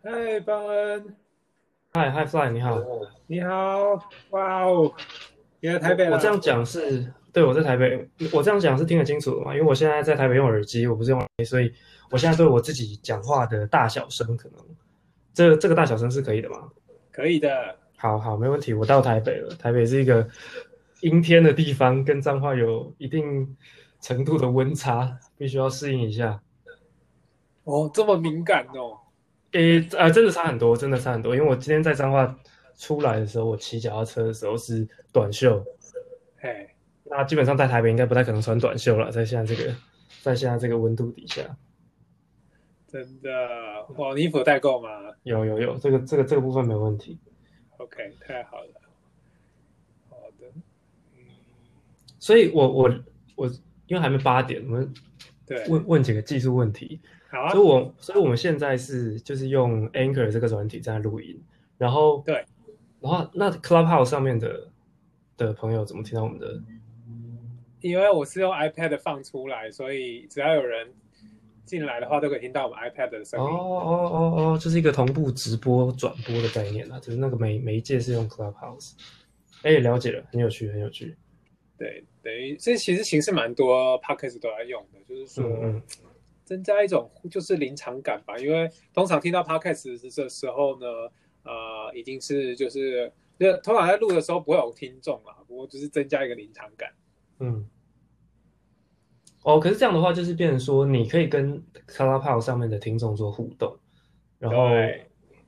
嗨，邦恩，嗨嗨，Fly，你好，你好，哇哦，你在台北我这样讲是对，我在台北，我这样讲是听得清楚的嘛？因为我现在在台北用耳机，我不是用耳机，所以我现在对我自己讲话的大小声，可能这这个大小声是可以的吗？可以的，好好，没问题。我到台北了，台北是一个阴天的地方，跟彰化有一定程度的温差，必须要适应一下。哦，这么敏感哦。诶，呃，真的差很多，真的差很多。因为我今天在彰化出来的时候，我骑脚踏车的时候是短袖，哎，那基本上在台北应该不太可能穿短袖了，在现在这个，在现在这个温度底下，真的，哇，衣服带够吗？有有有，这个这个这个部分没问题。OK，太好了，好的，嗯，所以我我我因为还没八点，我们对问问几个技术问题。好啊，所以，我所以我们现在是就是用 Anchor 这个软体在录音，然后对，然后那 Clubhouse 上面的的朋友怎么听到我们的？因为我是用 iPad 放出来，所以只要有人进来的话，都可以听到我们 iPad 的声音。哦哦哦哦，这是一个同步直播转播的概念啊，就是那个媒媒介是用 Clubhouse。哎，了解了，很有趣，很有趣。对，等于这其实形式蛮多 Podcast 都在用的，就是说。嗯增加一种就是临场感吧，因为通常听到 podcast 的时候呢，呃，已经是就是就通常在录的时候不会有听众啦，不过就是增加一个临场感。嗯，哦，可是这样的话就是变成说，你可以跟 Clubhouse 上面的听众做互动，然后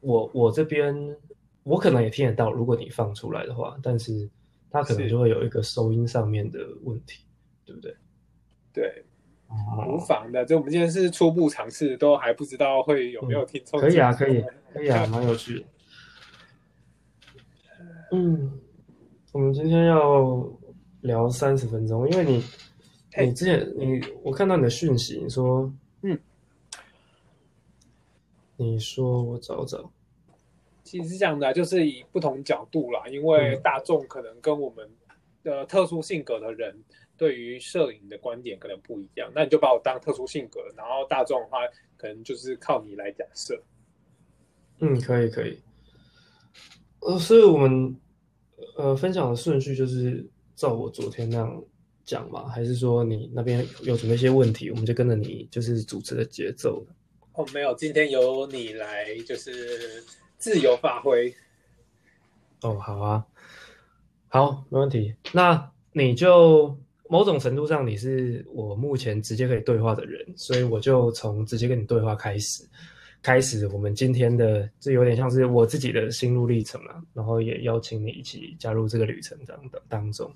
我我这边我可能也听得到，如果你放出来的话，但是它可能就会有一个收音上面的问题，对不对？对。无妨的，就我们今天是初步尝试，都还不知道会有没有听众。可以啊，可以，可以啊，蛮有趣的。嗯，我们今天要聊三十分钟，因为你，你之前你我看到你的讯息，你说，嗯，你说我找找，其实是这样的，就是以不同角度啦，因为大众可能跟我们的特殊性格的人。对于摄影的观点可能不一样，那你就把我当特殊性格，然后大众的话可能就是靠你来假设。嗯，可以可以。呃，所以我们呃分享的顺序就是照我昨天那样讲嘛，还是说你那边有准备一些问题，我们就跟着你就是主持的节奏哦，没有，今天由你来就是自由发挥。哦，好啊，好，没问题。那你就。某种程度上，你是我目前直接可以对话的人，所以我就从直接跟你对话开始，开始我们今天的，这有点像是我自己的心路历程啊，然后也邀请你一起加入这个旅程当的当中，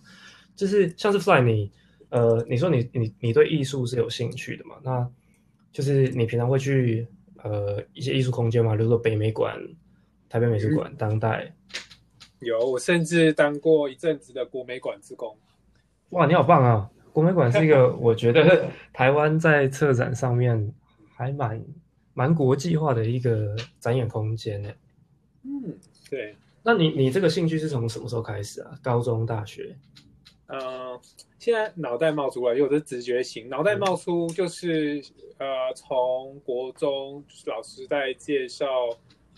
就是像是 Fly 你，呃，你说你你你对艺术是有兴趣的嘛？那就是你平常会去呃一些艺术空间嘛，比如说北美馆、台北美术馆、当代，有，我甚至当过一阵子的国美馆志工。哇，你好棒啊！国美馆是一个，我觉得台湾在策展上面还蛮蛮国际化的一个展演空间呢。嗯，对。那你你这个兴趣是从什么时候开始啊？高中、大学？呃，现在脑袋冒出来，有的直觉型，脑袋冒出就是呃，从国中老师在介绍。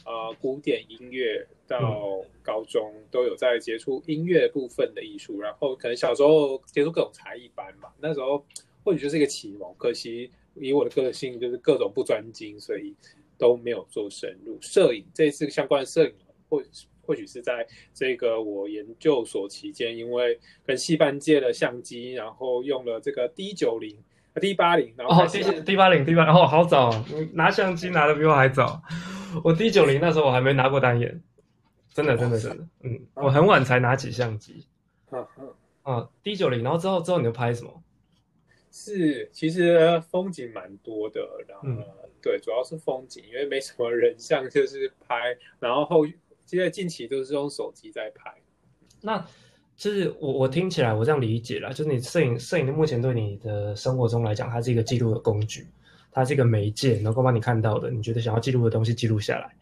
呃，古典音乐到高中都有在接触音乐部分的艺术，然后可能小时候接触各种才艺班嘛，那时候或许就是一个启蒙。可惜以我的个性就是各种不专精，所以都没有做深入。摄影这次相关的摄影，或或许是在这个我研究所期间，因为跟戏班借了相机，然后用了这个 D 九零。D 八零，然后哦，D D 八零 D 八，然后好早，你拿相机拿的比我还早。我 D 九零那时候我还没拿过单眼，真的真的真的，嗯，我很晚才拿起相机。嗯嗯啊，D 九零，然后之后之后你就拍什么？是，其实风景蛮多的，然后对，主要是风景，因为没什么人像，就是拍，然后后现在近期都是用手机在拍。那。就是我我听起来我这样理解了，就是你摄影摄影的目前对你的生活中来讲，它是一个记录的工具，它是一个媒介，能够帮你看到的，你觉得想要记录的东西记录下来。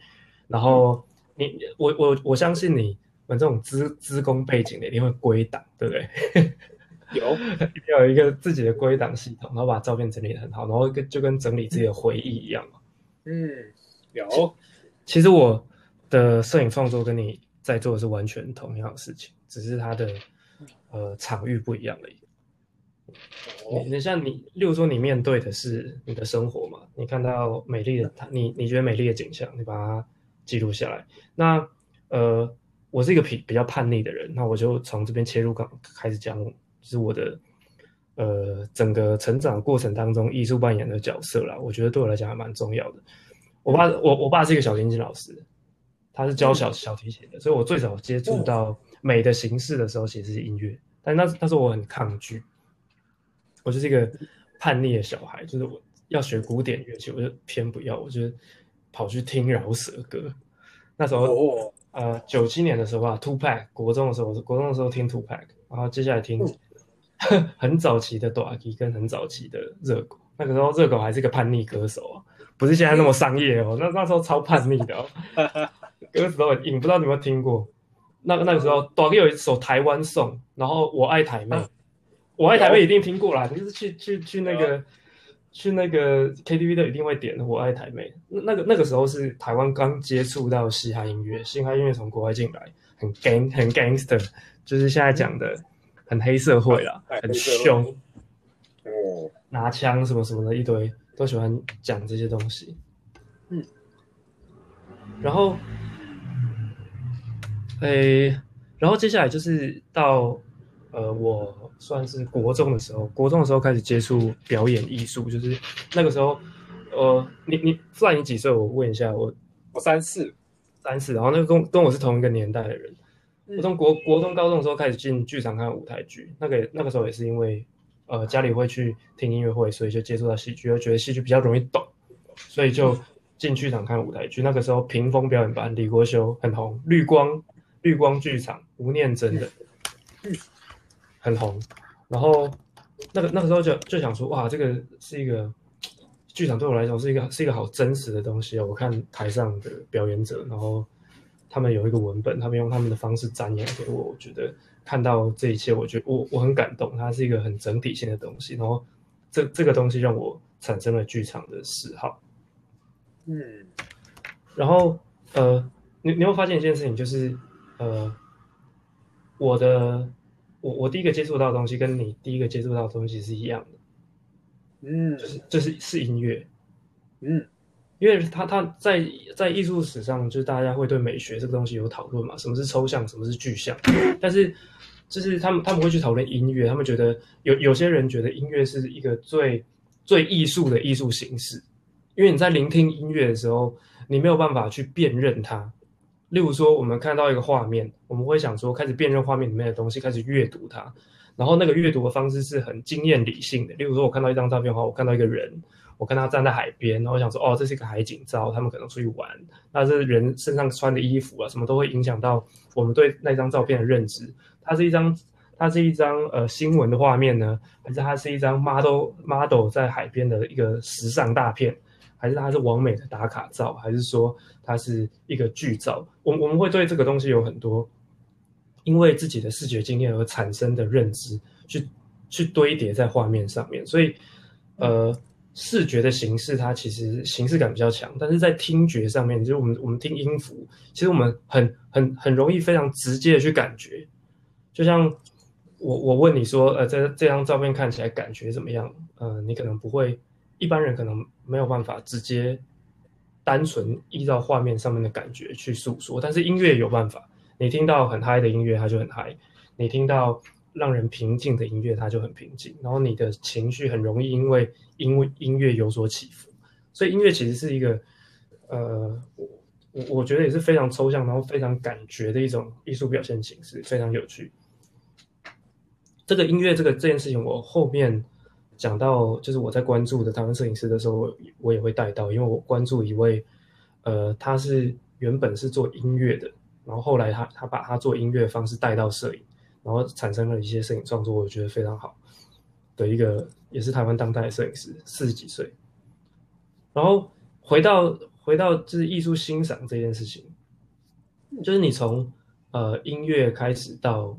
然后你我我我相信你们这种资资工背景的一定会归档，对不对？有，有一个自己的归档系统，然后把照片整理的很好，然后跟就跟整理自己的回忆一样嘛。嗯，有。其实我的摄影创作跟你在做的是完全同样的事情，只是它的呃场域不一样而已。你你像你，例如说你面对的是你的生活嘛，你看到美丽的，你你觉得美丽的景象，你把它记录下来。那呃，我是一个比比较叛逆的人，那我就从这边切入，刚开始讲，就是我的呃整个成长过程当中，艺术扮演的角色啦。我觉得对我来讲还蛮重要的。我爸，我我爸是一个小提琴老师，他是教小小提琴的，所以我最早接触到美的形式的时候，其实是音乐。但那那时候我很抗拒。我就是一个叛逆的小孩，就是我要学古典乐器，我就偏不要，我就跑去听饶舌歌。那时候，呃，九七年的时候啊，Two Pack，国中的时候，国中的时候听 Two Pack，然后接下来听 很早期的 Doggy 跟很早期的热狗。那个时候热狗还是个叛逆歌手啊，不是现在那么商业哦。那那时候超叛逆的哦，歌词都很硬，不知道你有没有听过？那个那个时候 Doggy 有一首台湾颂，然后我爱台妹。我爱台妹一定听过啦，就是去去去那个去那个 KTV 都一定会点我爱台妹。那那个那个时候是台湾刚接触到嘻哈音乐，嘻哈音乐从国外进来，很 gang 很 gangster，就是现在讲的很黑社会啦，很凶，哦，拿枪什么什么的一堆，都喜欢讲这些东西。嗯，然后，诶，然后接下来就是到呃我。算是国中的时候，国中的时候开始接触表演艺术，就是那个时候，呃，你你算你几岁？我问一下，我我三四，三四，然后那个跟跟我是同一个年代的人，我从国国中高中的时候开始进剧场看舞台剧，那个那个时候也是因为，呃，家里会去听音乐会，所以就接触到戏剧，又觉得戏剧比较容易懂，所以就进剧场看舞台剧。那个时候屏风表演班李国修很红，绿光绿光剧场吴念真的。很红，然后那个那个时候就就想说，哇，这个是一个剧场，对我来讲是一个是一个好真实的东西哦。我看台上的表演者，然后他们有一个文本，他们用他们的方式展演给我，我觉得看到这一切，我觉得我我很感动，它是一个很整体性的东西。然后这这个东西让我产生了剧场的嗜好。嗯，然后呃，你你会发现一件事情，就是呃，我的。我我第一个接触到的东西跟你第一个接触到的东西是一样的，嗯，就是就是是音乐，嗯，因为他他在在艺术史上，就是大家会对美学这个东西有讨论嘛，什么是抽象，什么是具象，但是就是他们他们会去讨论音乐，他们觉得有有些人觉得音乐是一个最最艺术的艺术形式，因为你在聆听音乐的时候，你没有办法去辨认它。例如说，我们看到一个画面，我们会想说，开始辨认画面里面的东西，开始阅读它。然后那个阅读的方式是很经验理性的。例如说，我看到一张照片的话，我看到一个人，我看他站在海边，然后我想说，哦，这是一个海景照，他们可能出去玩。那这人身上穿的衣服啊，什么都会影响到我们对那张照片的认知。它是一张，它是一张呃新闻的画面呢，还是它是一张 model model 在海边的一个时尚大片？还是它是完美的打卡照，还是说它是一个剧照？我我们会对这个东西有很多因为自己的视觉经验而产生的认知，去去堆叠在画面上面。所以，呃，视觉的形式它其实形式感比较强，但是在听觉上面，就是我们我们听音符，其实我们很很很容易非常直接的去感觉。就像我我问你说，呃，这这张照片看起来感觉怎么样？呃，你可能不会。一般人可能没有办法直接单纯依照画面上面的感觉去诉说，但是音乐有办法。你听到很嗨的音乐，它就很嗨；你听到让人平静的音乐，它就很平静。然后你的情绪很容易因为因为音乐有所起伏。所以音乐其实是一个，呃，我我我觉得也是非常抽象，然后非常感觉的一种艺术表现形式，非常有趣。这个音乐这个这件事情，我后面。讲到就是我在关注的台湾摄影师的时候，我也会带到，因为我关注一位，呃，他是原本是做音乐的，然后后来他他把他做音乐的方式带到摄影，然后产生了一些摄影创作，我觉得非常好的一个，也是台湾当代摄影师，四十几岁。然后回到回到就是艺术欣赏这件事情，就是你从呃音乐开始到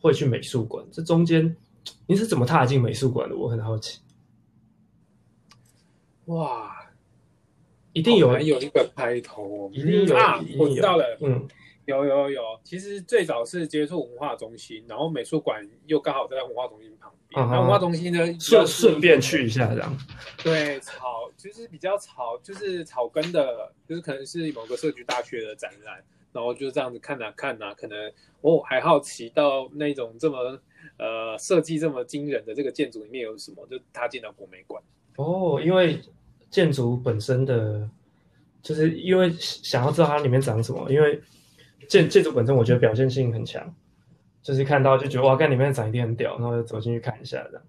会去美术馆，这中间。你是怎么踏进美术馆的？我很好奇。哇，一定有有一个开头，一定有啊一定，有我知道了，嗯，有有有，其实最早是接触文化中心，然后美术馆又刚好在文化中心旁边，文化中心呢顺顺便去一下这样。对草，就是比较草，就是草根的，就是可能是某个社区大学的展览，然后就这样子看哪、看哪、可能我还好奇到那种这么呃设计这么惊人的这个建筑里面有什么，就他进了国美馆。哦，因为建筑本身的，就是因为想要知道它里面长什么，因为建建筑本身我觉得表现性很强，就是看到就觉得哇，看里面长一定很屌，然后就走进去看一下这样。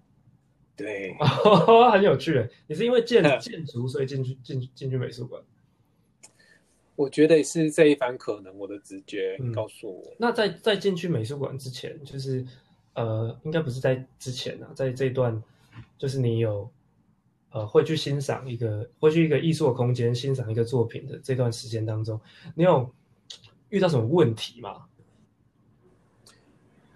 对，很有趣。你是因为建嗯建筑所以进去进进去美术馆？我觉得是这一番可能，我的直觉嗯告诉我。那在在进去美术馆之前，就是呃，应该不是在之前啊，在这一段，就是你有呃会去欣赏一个会去一个艺术的空间欣赏一个作品的这段时间当中，你有遇到什么问题吗？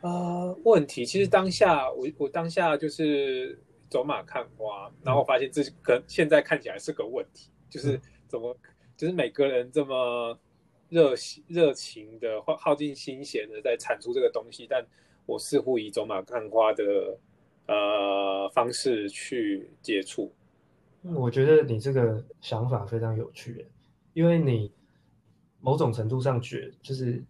呃，问题其实当下我我当下就是走马看花，然后我发现这跟现在看起来是个问题，就是怎么就是每个人这么热心热情的耗耗尽心血的在产出这个东西，但我似乎以走马看花的呃方式去接触。嗯我觉得你这个想法非常有趣，因为你某种程度上觉就是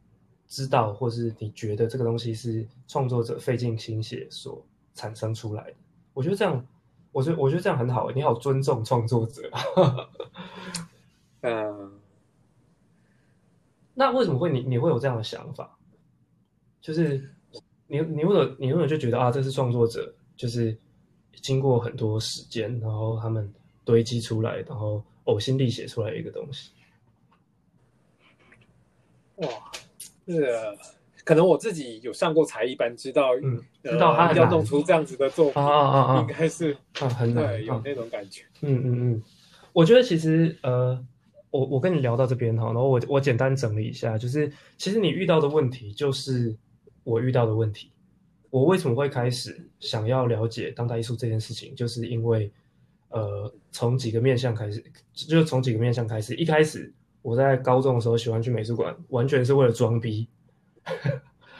知道，或是你觉得这个东西是创作者费尽心血所产生出来的。我觉得这样，我觉得我觉得这样很好，你好尊重创作者。嗯、那为什么会你你会有这样的想法？就是你你为什么你为什么就觉得啊，这是创作者，就是经过很多时间，然后他们堆积出来，然后呕心沥血出来一个东西。哇，这个可能我自己有上过才艺班，知道嗯，呃知道他很要弄出这样子的作品，啊啊啊应啊该是啊，很难对有啊。那种感觉。嗯嗯嗯，我觉得其实呃，我我跟你聊到这边哈，然后我我简单整理一下，就是其实你遇到的问题就是我遇到的问题。我为什么会开始想要了解当代艺术这件事情，就是因为呃，从几个面向开始，就是从几个面向开始。一开始我在高中的时候喜欢去美术馆，完全是为了装逼。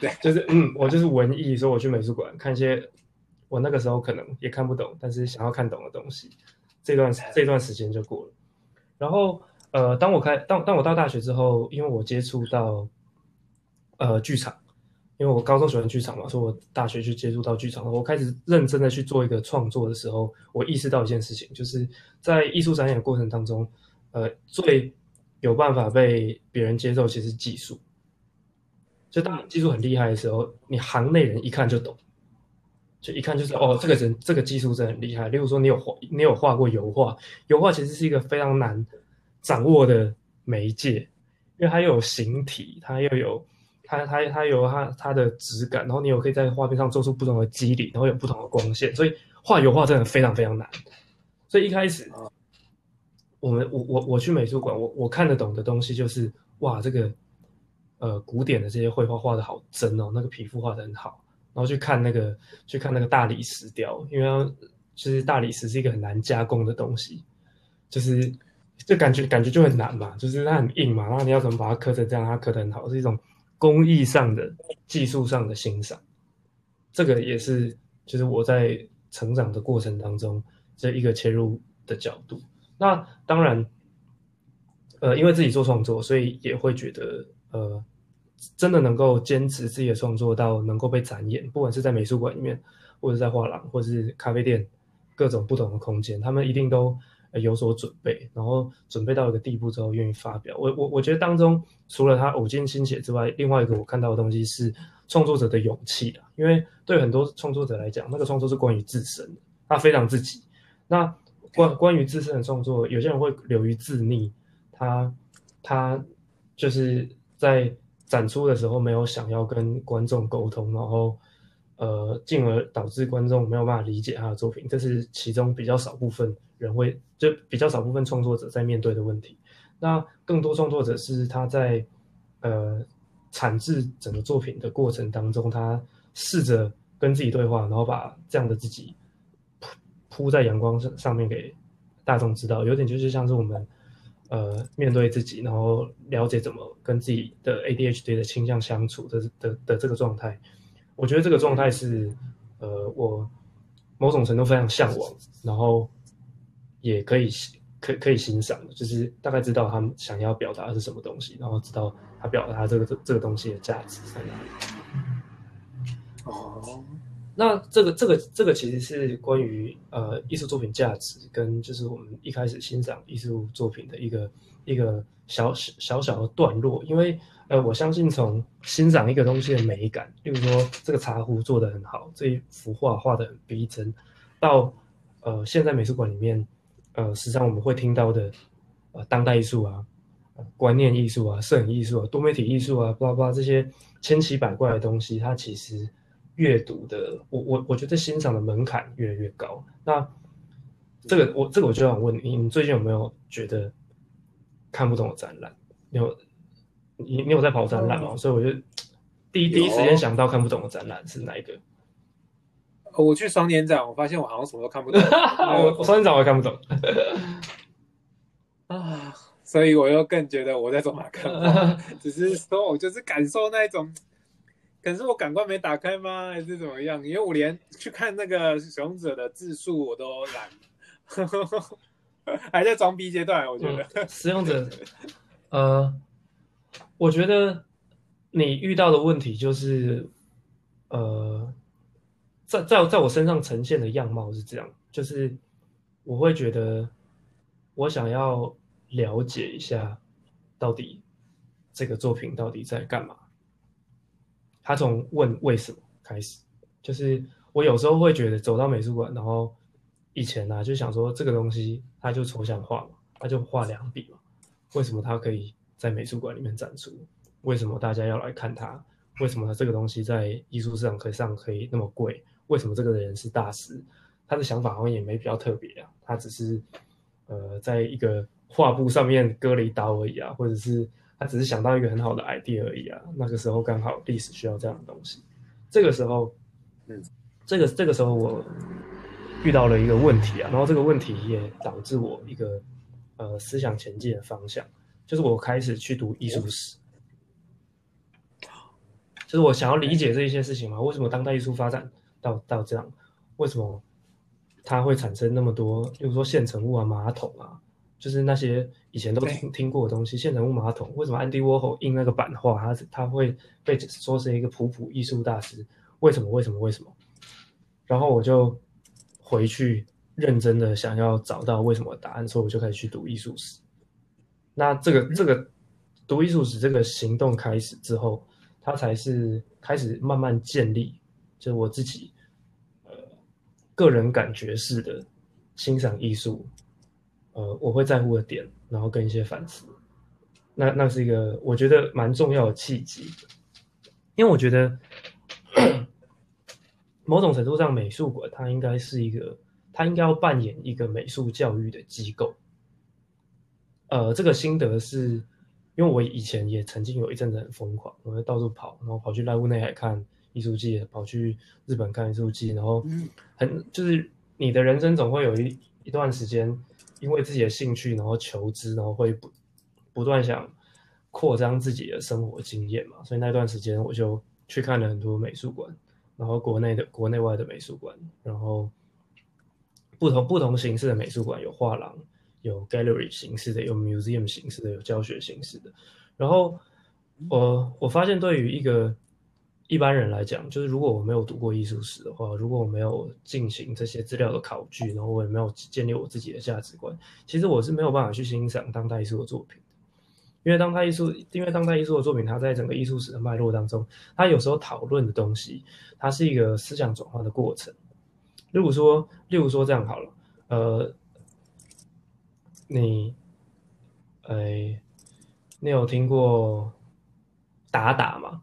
对，就是嗯，我就是文艺，所以我去美术馆看一些我那个时候可能也看不懂，但是想要看懂的东西。这段这段时间就过了。然后呃，当我开当当我到大学之后，因为我接触到呃剧场，因为我高中喜欢剧场嘛，所以我大学去接触到剧场，我开始认真的去做一个创作的时候，我意识到一件事情，就是在艺术展演的过程当中，呃，最有办法被别人接受，其实技术。就当技术很厉害的时候，你行内人一看就懂，就一看就是哦，这个人这个技术真的很厉害。例如说，你有画，你有画过油画，油画其实是一个非常难掌握的媒介，因为它又有形体，它又有它它它有它它的质感，然后你有可以在画面上做出不同的肌理，然后有不同的光线，所以画油画真的非常非常难。所以一开始，我们我我我去美术馆，我我看得懂的东西就是哇，这个呃古典的这些绘画画的好真哦，那个皮肤画的很好，然后去看那个去看那个大理石雕，因为它就是大理石是一个很难加工的东西，就是就感觉感觉就很难嘛，就是它很硬嘛，然后你要怎么把它刻成这样，它刻得很好，是一种工艺上的、技术上的欣赏。这个也是就是我在成长的过程当中这一个切入的角度。那当然，呃，因为自己做创作，所以也会觉得呃，真的能够坚持自己的创作到能够被展演，不管是在美术馆里面，或者在画廊，或者是咖啡店，各种不同的空间，他们一定都有所准备，然后准备到一个地步之后愿意发表。我我我觉得当中除了他呕尽心血之外，另外一个我看到的东西是创作者的勇气啊，因为对很多创作者来讲，那个创作是关于自身的，他非常自己。那关关于自身的创作，有些人会流于自溺，他他就是在展出的时候没有想要跟观众沟通，然后呃，进而导致观众没有办法理解他的作品，这是其中比较少部分人会就比较少部分创作者在面对的问题。那更多创作者是他在呃产制整个作品的过程当中，他试着跟自己对话，然后把这样的自己铺铺在阳光上上面给大众知道，有点就是像是我们呃面对自己，然后了解怎么跟自己的 ADHD 的倾向相处的的的这个状态，我觉得这个状态是呃我某种程度非常向往，然后也可以可可以欣赏的，就是大概知道他们想要表达的是什么东西，然后知道他表达这个这个东西的价值在哪里。哦，那这个这个这个其实是关于呃艺术作品价值跟就是我们一开始欣赏艺术作品的一个一个小小小的段落，因为呃我相信从欣赏一个东西的美感，例如说这个茶壶做的很好，这一幅画画的很逼真，到呃现在美术馆里面呃实际上我们会听到的呃当代艺术啊、观念艺术啊、摄影艺术啊、多媒体艺术啊，巴拉巴拉这些千奇百怪的东西，它其实。阅读的，我我我觉得欣赏的门槛越来越高。那这个我这个我就想问你，你最近有没有觉得看不懂的展览？有你你有在跑展览吗？所以我就第一第一时间想到看不懂的展览是哪一个？我去双年展，我发现我好像什么都看不懂。我我双年展我也看不懂 啊，所以我又更觉得我在走马看花，只是说我就是感受那种。可是我感官没打开吗？还是怎么样？因为我连去看那个使用者的字数我都懒，还在装逼阶段。我觉得使用者，呃，我觉得你遇到的问题就是，呃，在在在我身上呈现的样貌是这样，就是我会觉得我想要了解一下，到底这个作品到底在干嘛。他从问为什么开始，就是我有时候会觉得走到美术馆，然后以前呢就想说这个东西它就抽象画嘛，它就画两笔嘛，为什么它可以在美术馆里面展出？为什么大家要来看它？为什么这个东西在艺术市场可以上可以那么贵？为什么这个人是大师？他的想法好像也没比较特别啊，他只是呃在一个画布上面割了一刀而已啊，或者是。他只是想到一个很好的 idea 而已啊，那个时候刚好历史需要这样的东西。这个时候，嗯，这个这个时候我遇到了一个问题啊，然后这个问题也导致我一个呃思想前进的方向，就是我开始去读艺术史，就是我想要理解这一些事情嘛，为什么当代艺术发展到到这样，为什么它会产生那么多，比如说现成物啊、马桶啊。就是那些以前都听听过的东西，现成物马桶，为什么安迪沃霍印那个版画，他他会被说是一个普普艺术大师？为什么？为什么？为什么？然后我就回去认真的想要找到为什么答案，所以我就开始去读艺术史。那这个这个读艺术史这个行动开始之后，它才是开始慢慢建立，就是我自己呃个人感觉式的欣赏艺术。呃，我会在乎的点，然后跟一些反思，那那是一个我觉得蛮重要的契机，因为我觉得某种程度上，美术馆它应该是一个，它应该要扮演一个美术教育的机构。呃，这个心得是因为我以前也曾经有一阵子很疯狂，我会到处跑，然后跑去濑户内海看艺术季，跑去日本看艺术季，然后很就是你的人生总会有一一段时间。因为自己的兴趣，然后求知，然后会不不断想扩张自己的生活经验嘛，所以那段时间我就去看了很多美术馆，然后国内的、国内外的美术馆，然后不同不同形式的美术馆，有画廊、有 gallery 形式的、有 museum 形式的、有教学形式的，然后我我发现对于一个。一般人来讲，就是如果我没有读过艺术史的话，如果我没有进行这些资料的考据，然后我也没有建立我自己的价值观，其实我是没有办法去欣赏当代艺术的作品因为当代艺术，因为当代艺术的作品，它在整个艺术史的脉络当中，它有时候讨论的东西，它是一个思想转化的过程。例如说，例如说这样好了，呃，你，哎，你有听过打打吗？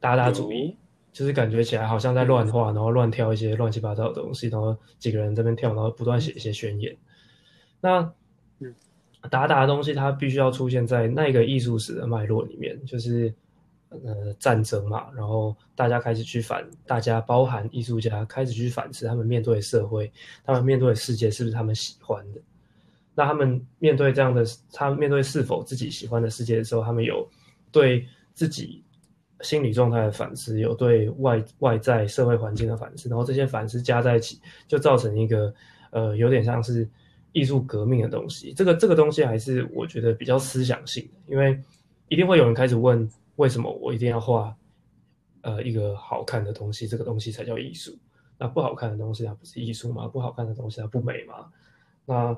打打主义，就是感觉起来好像在乱画，然后乱跳一些乱七八糟的东西，然后几个人这边跳，然后不断写一些宣言。那打打的东西，它必须要出现在那个艺术史的脉络里面，就是呃战争嘛，然后大家开始去反，大家包含艺术家开始去反思他们面对社会，他们面对的世界是不是他们喜欢的？那他们面对这样的，他面对是否自己喜欢的世界的时候，他们有对自己心理状态的反思，有对外外在社会环境的反思，然后这些反思加在一起，就造成一个呃有点像是艺术革命的东西。这个这个东西还是我觉得比较思想性的，因为一定会有人开始问，为什么我一定要画呃一个好看的东西，这个东西才叫艺术？那不好看的东西它不是艺术吗？不好看的东西它不美吗？那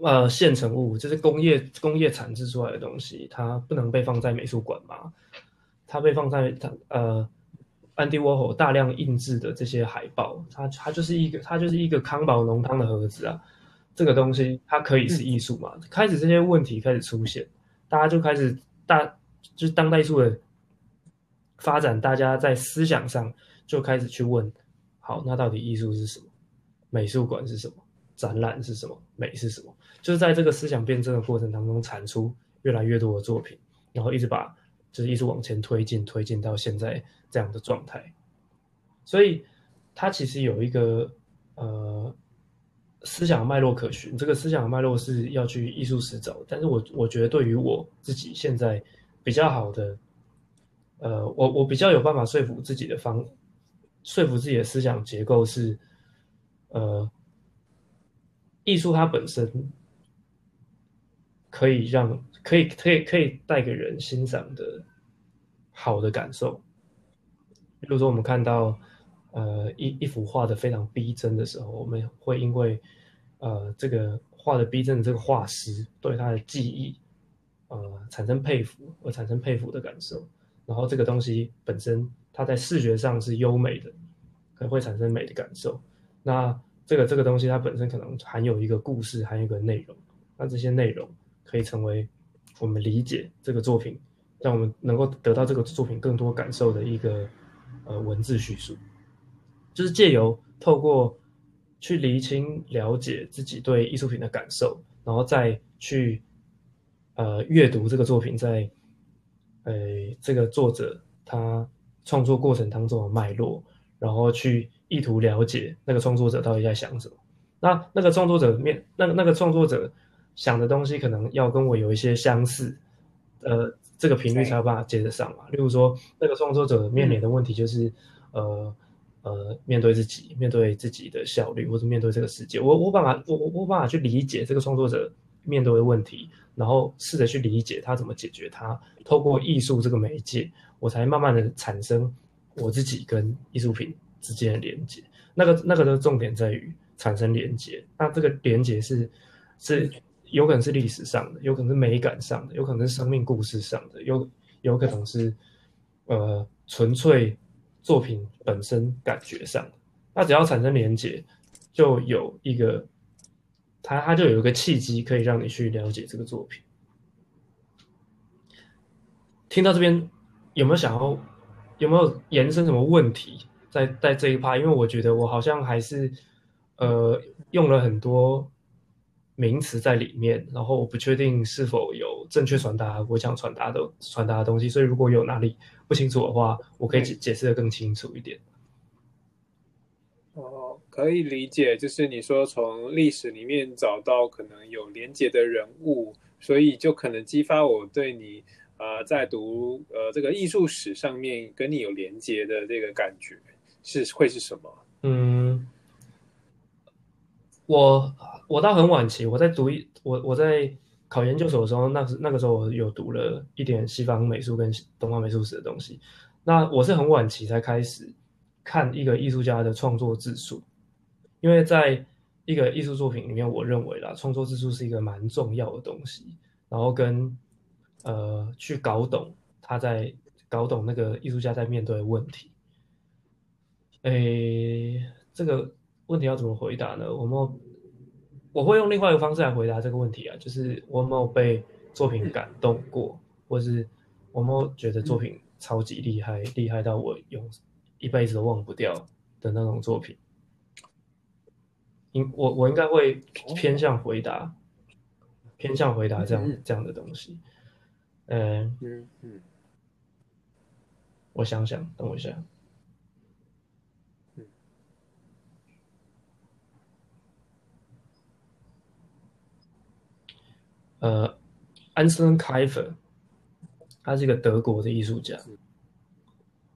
呃，现成物就是工业工业产制出来的东西，它不能被放在美术馆吗？它被放在它呃，安迪沃霍大量印制的这些海报，它它就是一个它就是一个康宝浓汤的盒子啊，这个东西它可以是艺术嘛？开始这些问题开始出现，大家就开始大就是当代艺术的发展，大家在思想上就开始去问，好，那到底艺术是什么？美术馆是什么？展览是什么？美是什么？就是在这个思想辩证的过程当中，产出越来越多的作品，然后一直把就是一直往前推进，推进到现在这样的状态。所以它其实有一个呃思想脉络可循，这个思想脉络是要去艺术史走。但是我我觉得对于我自己现在比较好的，呃，我我比较有办法说服自己的方，说服自己的思想结构是，呃。艺术它本身可以让可以可以可以带给人欣赏的好的感受。比如说，我们看到呃一一幅画的非常逼真的时候，我们会因为呃这个画的逼真的这个画师对他的技艺呃产生佩服，而产生佩服的感受。然后这个东西本身它在视觉上是优美的，可能会产生美的感受。那这个这个东西它本身可能含有一个故事，含有一个内容，那这些内容可以成为我们理解这个作品，让我们能够得到这个作品更多感受的一个呃文字叙述，就是借由透过去厘清了解自己对艺术品的感受，然后再去呃阅读这个作品在呃这个作者他创作过程当中的脉络，然后去。意图了解那个创作者到底在想什么，那那个创作者面那那个创作者想的东西可能要跟我有一些相似，呃，这个频率才有办法接得上嘛。例如说，那个创作者面临的问题就是，呃呃，面对自己，面对自己的效率，或者面对这个世界，我我办法我我我办法去理解这个创作者面对的问题，然后试着去理解他怎么解决它，透过艺术这个媒介，我才慢慢的产生我自己跟艺术品。之间的连接，那个那个的重点在于产生连接。那这个连接是是有可能是历史上的，有可能是美感上的，有可能是生命故事上的，有有可能是呃纯粹作品本身感觉上。那只要产生连接，就有一个它它就有一个契机，可以让你去了解这个作品。听到这边有没有想要有没有延伸什么问题？在在这一趴，因为我觉得我好像还是呃用了很多名词在里面，然后我不确定是否有正确传达我想传达的传达的东西，所以如果有哪里不清楚的话，我可以解解释的更清楚一点。哦，可以理解，就是你说从历史里面找到可能有连结的人物，所以就可能激发我对你呃在读呃这个艺术史上面跟你有连接的这个感觉。是会是什么？嗯，我我到很晚期，我在读一我我在考研究所的时候，那时那个时候我有读了一点西方美术跟东方美术史的东西。那我是很晚期才开始看一个艺术家的创作自述，因为在一个艺术作品里面，我认为啦，创作自述是一个蛮重要的东西。然后跟呃去搞懂他在搞懂那个艺术家在面对的问题。诶，这个问题要怎么回答呢？我们我会用另外一个方式来回答这个问题啊，就是我有没有被作品感动过，或是我有没有觉得作品超级厉害，厉害到我用一辈子都忘不掉的那种作品？应我我应该会偏向回答，偏向回答这样这样的东西。嗯嗯嗯，我想想，等我一下。呃，安森凯弗，他是一个德国的艺术家，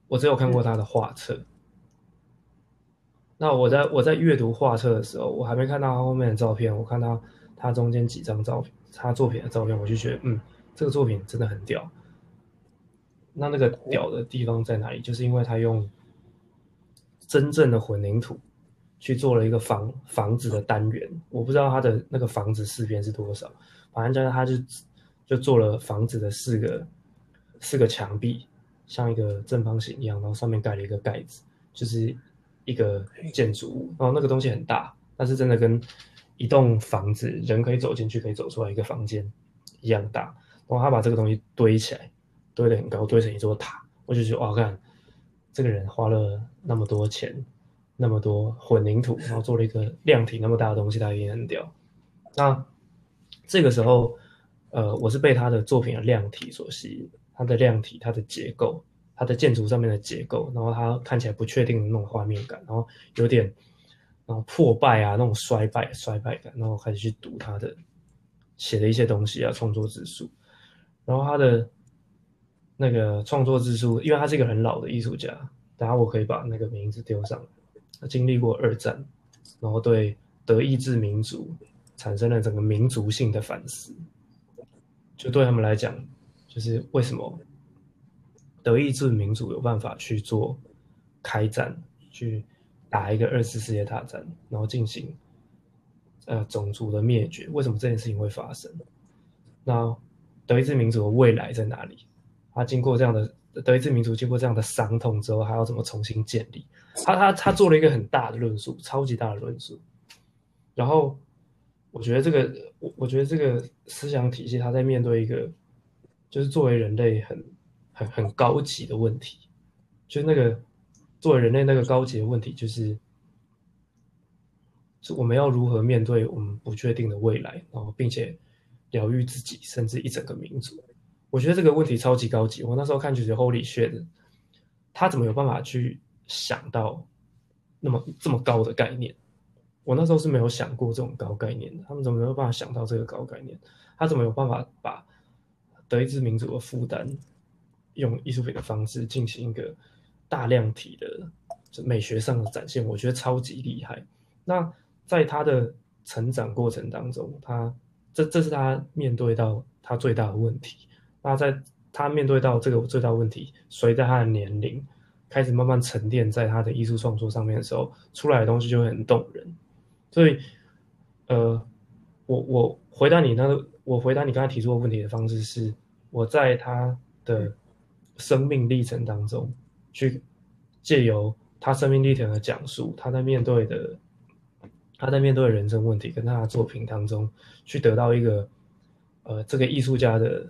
我只有看过他的画册。那我在我在阅读画册的时候，我还没看到他后面的照片，我看到他中间几张照片，他作品的照片，我就觉得，嗯，这个作品真的很屌。那那个屌的地方在哪里？就是因为他用真正的混凝土去做了一个房房子的单元，我不知道他的那个房子四边是多少，反正就是他就就做了房子的四个四个墙壁，像一个正方形一样，然后上面盖了一个盖子，就是一个建筑物。然后那个东西很大，但是真的跟一栋房子人可以走进去可以走出来一个房间一样大。然后他把这个东西堆起来。堆得很高，堆成一座塔，我就觉得哇，看这个人花了那么多钱，那么多混凝土，然后做了一个量体那么大的东西，他一定很屌。那这个时候，呃，我是被他的作品的量体所吸引，他的量体、他的结构、他的建筑上面的结构，然后他看起来不确定的那种画面感，然后有点然后破败啊，那种衰败、衰败感，然后开始去读他的写的一些东西啊，创作之书，然后他的。那个创作之书，因为他是一个很老的艺术家，等下我可以把那个名字丢上。他经历过二战，然后对德意志民族产生了整个民族性的反思。就对他们来讲，就是为什么德意志民族有办法去做开战，去打一个二次世界大战，然后进行呃种族的灭绝？为什么这件事情会发生？那德意志民族的未来在哪里？他经过这样的德意志民族经过这样的伤痛之后，还要怎么重新建立？他他他做了一个很大的论述，超级大的论述。然后我觉得这个，我我觉得这个思想体系，它在面对一个就是作为人类很很很高级的问题，就那个作为人类那个高级的问题，就是是我们要如何面对我们不确定的未来，然后并且疗愈自己，甚至一整个民族。我觉得这个问题超级高级。我那时候看就觉得 Holy shit，他怎么有办法去想到那么这么高的概念？我那时候是没有想过这种高概念的。他们怎么没有办法想到这个高概念？他怎么有办法把德意志民族的负担用艺术品的方式进行一个大量体的美学上的展现？我觉得超级厉害。那在他的成长过程当中，他这这是他面对到他最大的问题。那在他面对到这个最大问题，随着他的年龄开始慢慢沉淀在他的艺术创作上面的时候，出来的东西就会很动人。所以，呃，我我回答你那个，我回答你刚才提出的问题的方式是，我在他的生命历程当中，去借由他生命历程的讲述，他在面对的，他在面对的人生问题，跟他的作品当中，去得到一个，呃，这个艺术家的。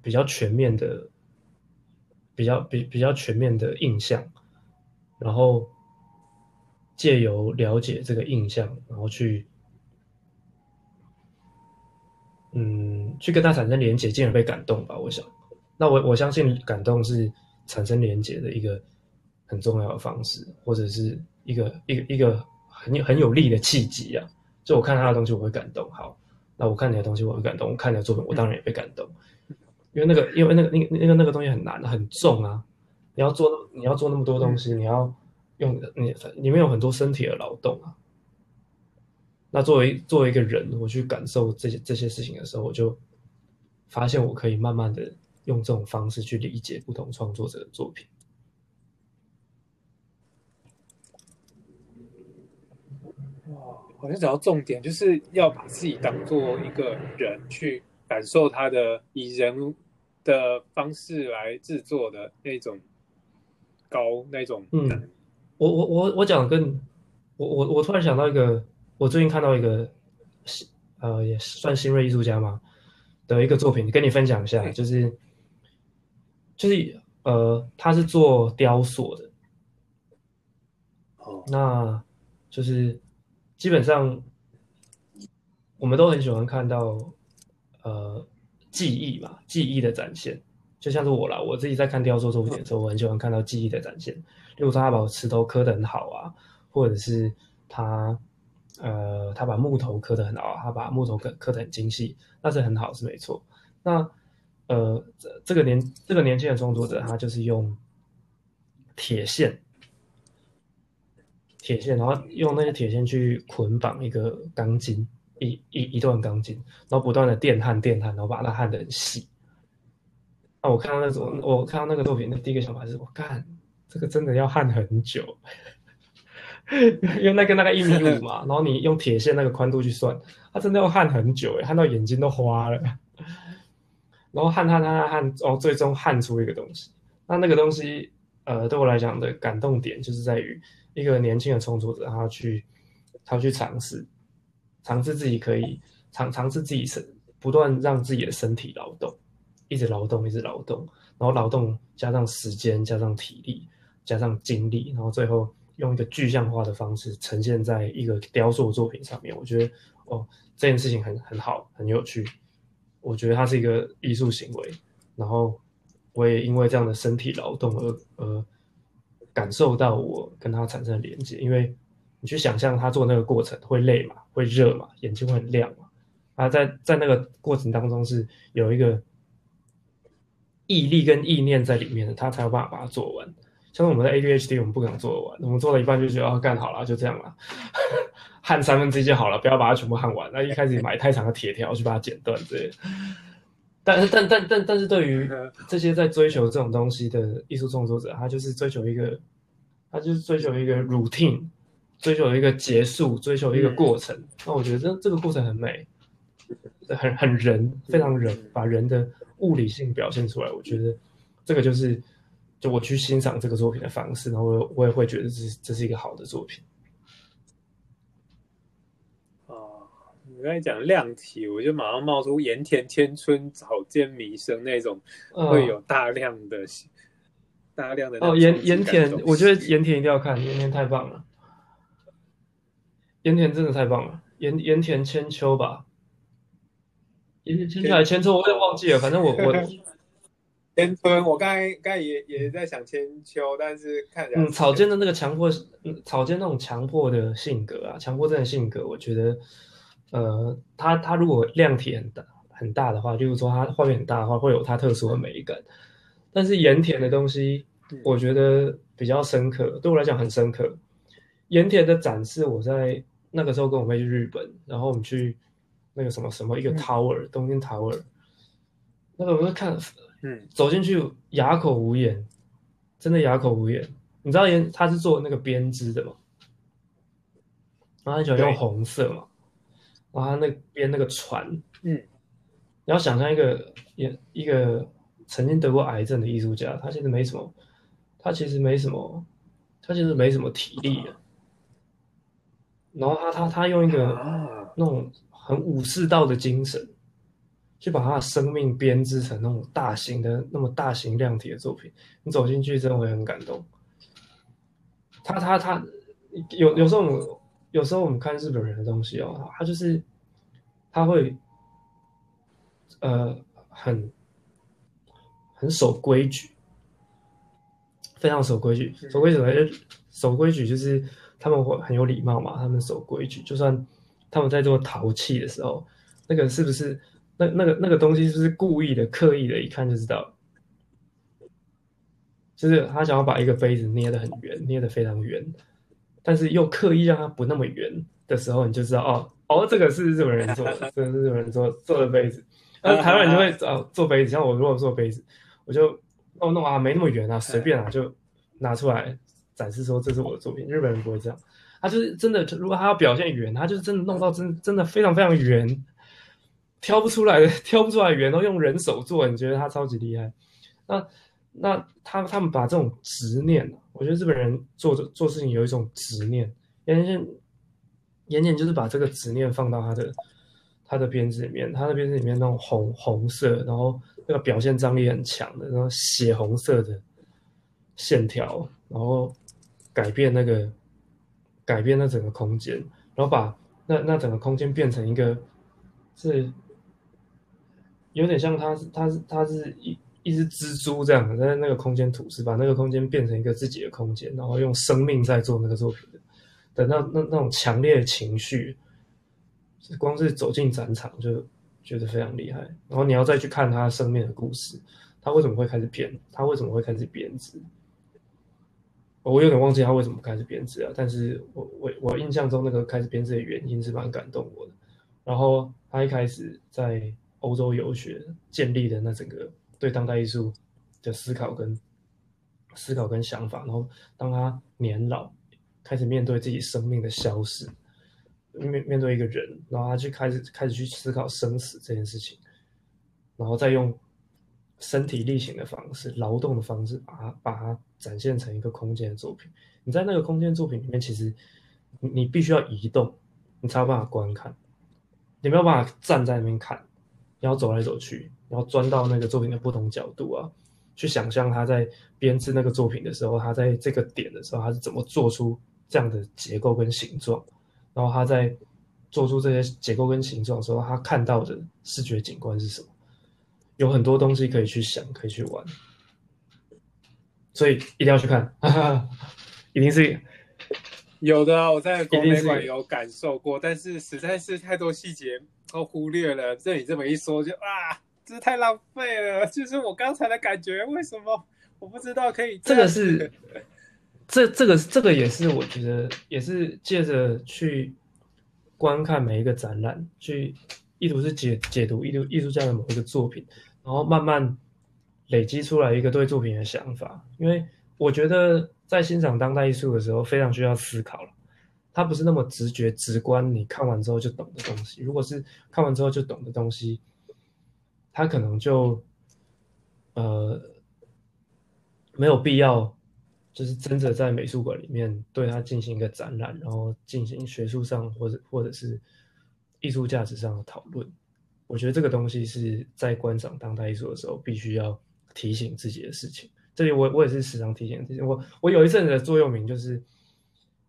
比较全面的，比较比比较全面的印象，然后借由了解这个印象，然后去，嗯，去跟他产生连结，进而被感动吧。我想，那我我相信感动是产生连结的一个很重要的方式，或者是一个一个一个很有很有力的契机啊。就我看他的东西，我会感动。好，那我看你的东西，我会感动。我看你的作品，我当然也被感动。因为那个，因为那个，那个，那个，那个东西很难，很重啊！你要做，你要做那么多东西，你要用你里面有很多身体的劳动啊。那作为作为一个人，我去感受这些这些事情的时候，我就发现我可以慢慢的用这种方式去理解不同创作者的作品。哇，好像找到重点，就是要把自己当做一个人去感受他的以人。的方式来制作的那种高那种，嗯，我我我我讲跟我我我突然想到一个，我最近看到一个新呃也算新锐艺术家嘛的一个作品，跟你分享一下，就是就是呃他是做雕塑的，哦，那就是基本上我们都很喜欢看到呃。记忆嘛，记忆的展现，就像是我啦，我自己在看雕塑作品的时候，我很喜欢看到记忆的展现。例如说，他把石头刻得很好啊，或者是他呃，他把木头刻得很好，他把木头刻刻得很精细，那是很好，是没错。那呃，这这个年这个年轻的创作者，他就是用铁线，铁线，然后用那些铁线去捆绑一个钢筋，一一一段钢筋，然后不断的电焊电焊，然后把它焊的很细。那我看到那种，我看到那个作品，那第一个想法是，我干，这个真的要焊很久。因为那个大概一米五嘛，然后你用铁线那个宽度去算，它真的要焊很久诶，焊到眼睛都花了。然后焊焊焊焊焊，哦，最终焊出一个东西。那那个东西，呃，对我来讲的感动点就是在于一个年轻的创作者，他去他去尝试，尝试自己可以尝尝试自己身不断让自己的身体劳动，一直劳动，一直劳动，然后劳动加上时间，加上体力，加上精力，然后最后。用一个具象化的方式呈现在一个雕塑作品上面，我觉得哦这件事情很很好，很有趣。我觉得它是一个艺术行为，然后我也因为这样的身体劳动而而感受到我跟他产生的连接。因为你去想象他做那个过程会累嘛，会热嘛，眼睛会很亮嘛，啊，在在那个过程当中是有一个毅力跟意念在里面的，他才有办法把它做完。像我们的 ADHD，我们不可能做得完。我们做了一半就觉得哦，干好了，就这样了，焊三分之一就好了，不要把它全部焊完。那一开始买太长的铁条去把它剪断之类。但是，但但但但是对于这些在追求这种东西的艺术创作者，他就是追求一个，他就是追求一个 routine，追求一个结束，追求一个过程。那我觉得这这个过程很美，很很人，非常人，把人的物理性表现出来。我觉得这个就是。就我去欣赏这个作品的方式，然后我我也会觉得这这是一个好的作品。哦，你刚才讲量体，我就马上冒出盐田千春草间弥生那种，会有大量的大量的哦盐盐田，我觉得盐田一定要看，盐田太棒了，盐田真的太棒了，盐盐田千秋吧，盐田千秋还是千秋，我有点忘记了，反正我我。千春，我刚才刚才也也在想千秋，但是看起来，嗯，草间的那个强迫，嗯，草间那种强迫的性格啊，强迫症的性格，我觉得，呃，他他如果量体很大很大的话，就是说他画面很大的话，会有他特殊的美感。但是盐田的东西，我觉得比较深刻，对我来讲很深刻。盐田的展示，我在那个时候跟我妹去日本，然后我们去那个什么什么一个 tower，东京 tower，那个我们看。嗯，走进去哑口无言，真的哑口无言。你知道盐他是做那个编织的吗？然后他喜欢用红色嘛，然后他那边那个船，嗯，你要想象一个也一个曾经得过癌症的艺术家，他其实没什么，他其实没什么，他其实没什么体力的。然后他他他用一个那种很武士道的精神。去把他的生命编织成那种大型的、那么大型量体的作品，你走进去真的会很感动。他他他有有时候，有时候我们看日本人的东西哦，他就是他会呃很很守规矩，非常守规矩。守规矩么？守规矩就是他们会很有礼貌嘛，他们守规矩，就算他们在做陶器的时候，那个是不是？那那个那个东西是不是故意的、刻意的？一看就知道，就是他想要把一个杯子捏得很圆，捏得非常圆，但是又刻意让它不那么圆的时候，你就知道哦哦，这个是日本人做的，这个是日本人做做的杯子。那台湾人就会哦做杯子，像我如果做杯子，我就弄弄啊没那么圆啊，随便啊就拿出来展示说这是我的作品。日本人不会这样，他就是真的，如果他要表现圆，他就是真的弄到真真的非常非常圆。挑不出来的，挑不出来圆都用人手做，你觉得他超级厉害？那那他他们把这种执念，我觉得日本人做做事情有一种执念，严严严严就是把这个执念放到他的他的编织里面，他的编织里面那种红红色，然后那个表现张力很强的，然后血红色的线条，然后改变那个改变那整个空间，然后把那那整个空间变成一个是。有点像它，它是它是一一只蜘蛛这样在那个空间吐丝，把那个空间变成一个自己的空间，然后用生命在做那个作品的的那那那种强烈的情绪，光是走进展场就觉得非常厉害。然后你要再去看他生命的故事，他为什么会开始编？他为什么会开始编织？我有点忘记他为什么开始编织啊，但是我我我印象中那个开始编织的原因是蛮感动我的。然后他一开始在欧洲游学建立的那整个对当代艺术的思考跟思考跟想法，然后当他年老开始面对自己生命的消逝，面面对一个人，然后他去开始开始去思考生死这件事情，然后再用身体力行的方式、劳动的方式，把它把它展现成一个空间的作品。你在那个空间作品里面，其实你必须要移动，你才有办法观看。你没有办法站在那边看，要走来走去，然后钻到那个作品的不同角度啊，去想象他在编制那个作品的时候，他在这个点的时候，他是怎么做出这样的结构跟形状，然后他在做出这些结构跟形状的时候，他看到的视觉景观是什么？有很多东西可以去想，可以去玩，所以一定要去看，一定是。有的，我在国美馆有感受过，但是实在是太多细节都忽略了。这你这么一说，就啊，这太浪费了。就是我刚才的感觉，为什么我不知道可以？这个是，这这个这个也是我觉得也是借着去观看每一个展览，去意图是解解读艺术艺术家的某一个作品，然后慢慢累积出来一个对作品的想法。因为我觉得。在欣赏当代艺术的时候，非常需要思考了。它不是那么直觉、直观，你看完之后就懂的东西。如果是看完之后就懂的东西，它可能就呃没有必要，就是真的在美术馆里面对它进行一个展览，然后进行学术上或者或者是艺术价值上的讨论。我觉得这个东西是在观赏当代艺术的时候必须要提醒自己的事情。这里我我也是时常提醒提醒我，我有一阵子的座右铭就是，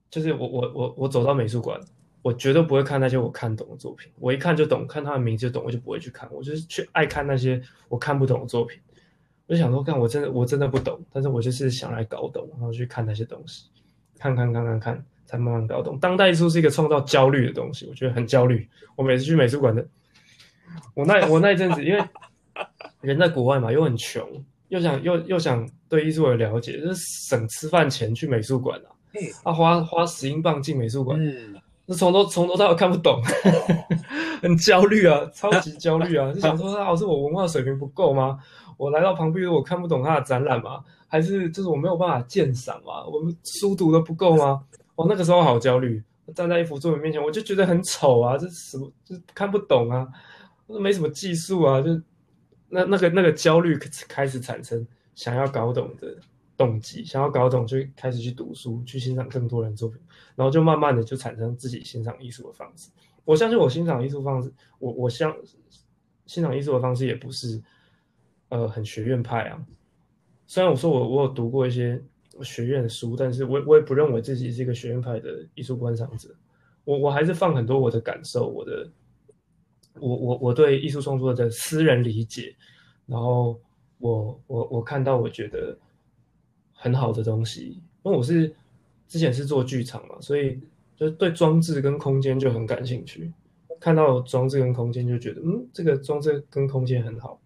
就是我我我我走到美术馆，我绝对不会看那些我看懂的作品，我一看就懂，看他的名字就懂，我就不会去看，我就是去爱看那些我看不懂的作品。我就想说，看我真的我真的不懂，但是我就是想来搞懂，然后去看那些东西，看看看看看，才慢慢搞懂。当代艺术是一个创造焦虑的东西，我觉得很焦虑。我每次去美术馆的，我那我那一阵子，因为人在国外嘛，又很穷。又想又又想对艺术有了解，就是省吃饭钱去美术馆啊，啊花花十英镑进美术馆，那从头从头到尾看不懂，很焦虑啊，超级焦虑啊，就想说啊，是我文化水平不够吗？我来到旁边我看不懂他的展览吗？还是就是我没有办法鉴赏吗？我们书读的不够吗？哦，那个时候好焦虑，站在一幅作品面前，我就觉得很丑啊，这什么就是看不懂啊，没什么技术啊，就。那那个那个焦虑开始产生，想要搞懂的动机，想要搞懂就开始去读书，去欣赏更多人作品，然后就慢慢的就产生自己欣赏艺术的方式。我相信我欣赏艺术方式，我我相欣赏艺术的方式也不是呃很学院派啊。虽然我说我我有读过一些学院的书，但是我我也不认为自己是一个学院派的艺术观赏者。我我还是放很多我的感受，我的。我我我对艺术创作的私人理解，然后我我我看到我觉得很好的东西，因为我是之前是做剧场嘛，所以就对装置跟空间就很感兴趣。看到装置跟空间就觉得，嗯，这个装置跟空间很好。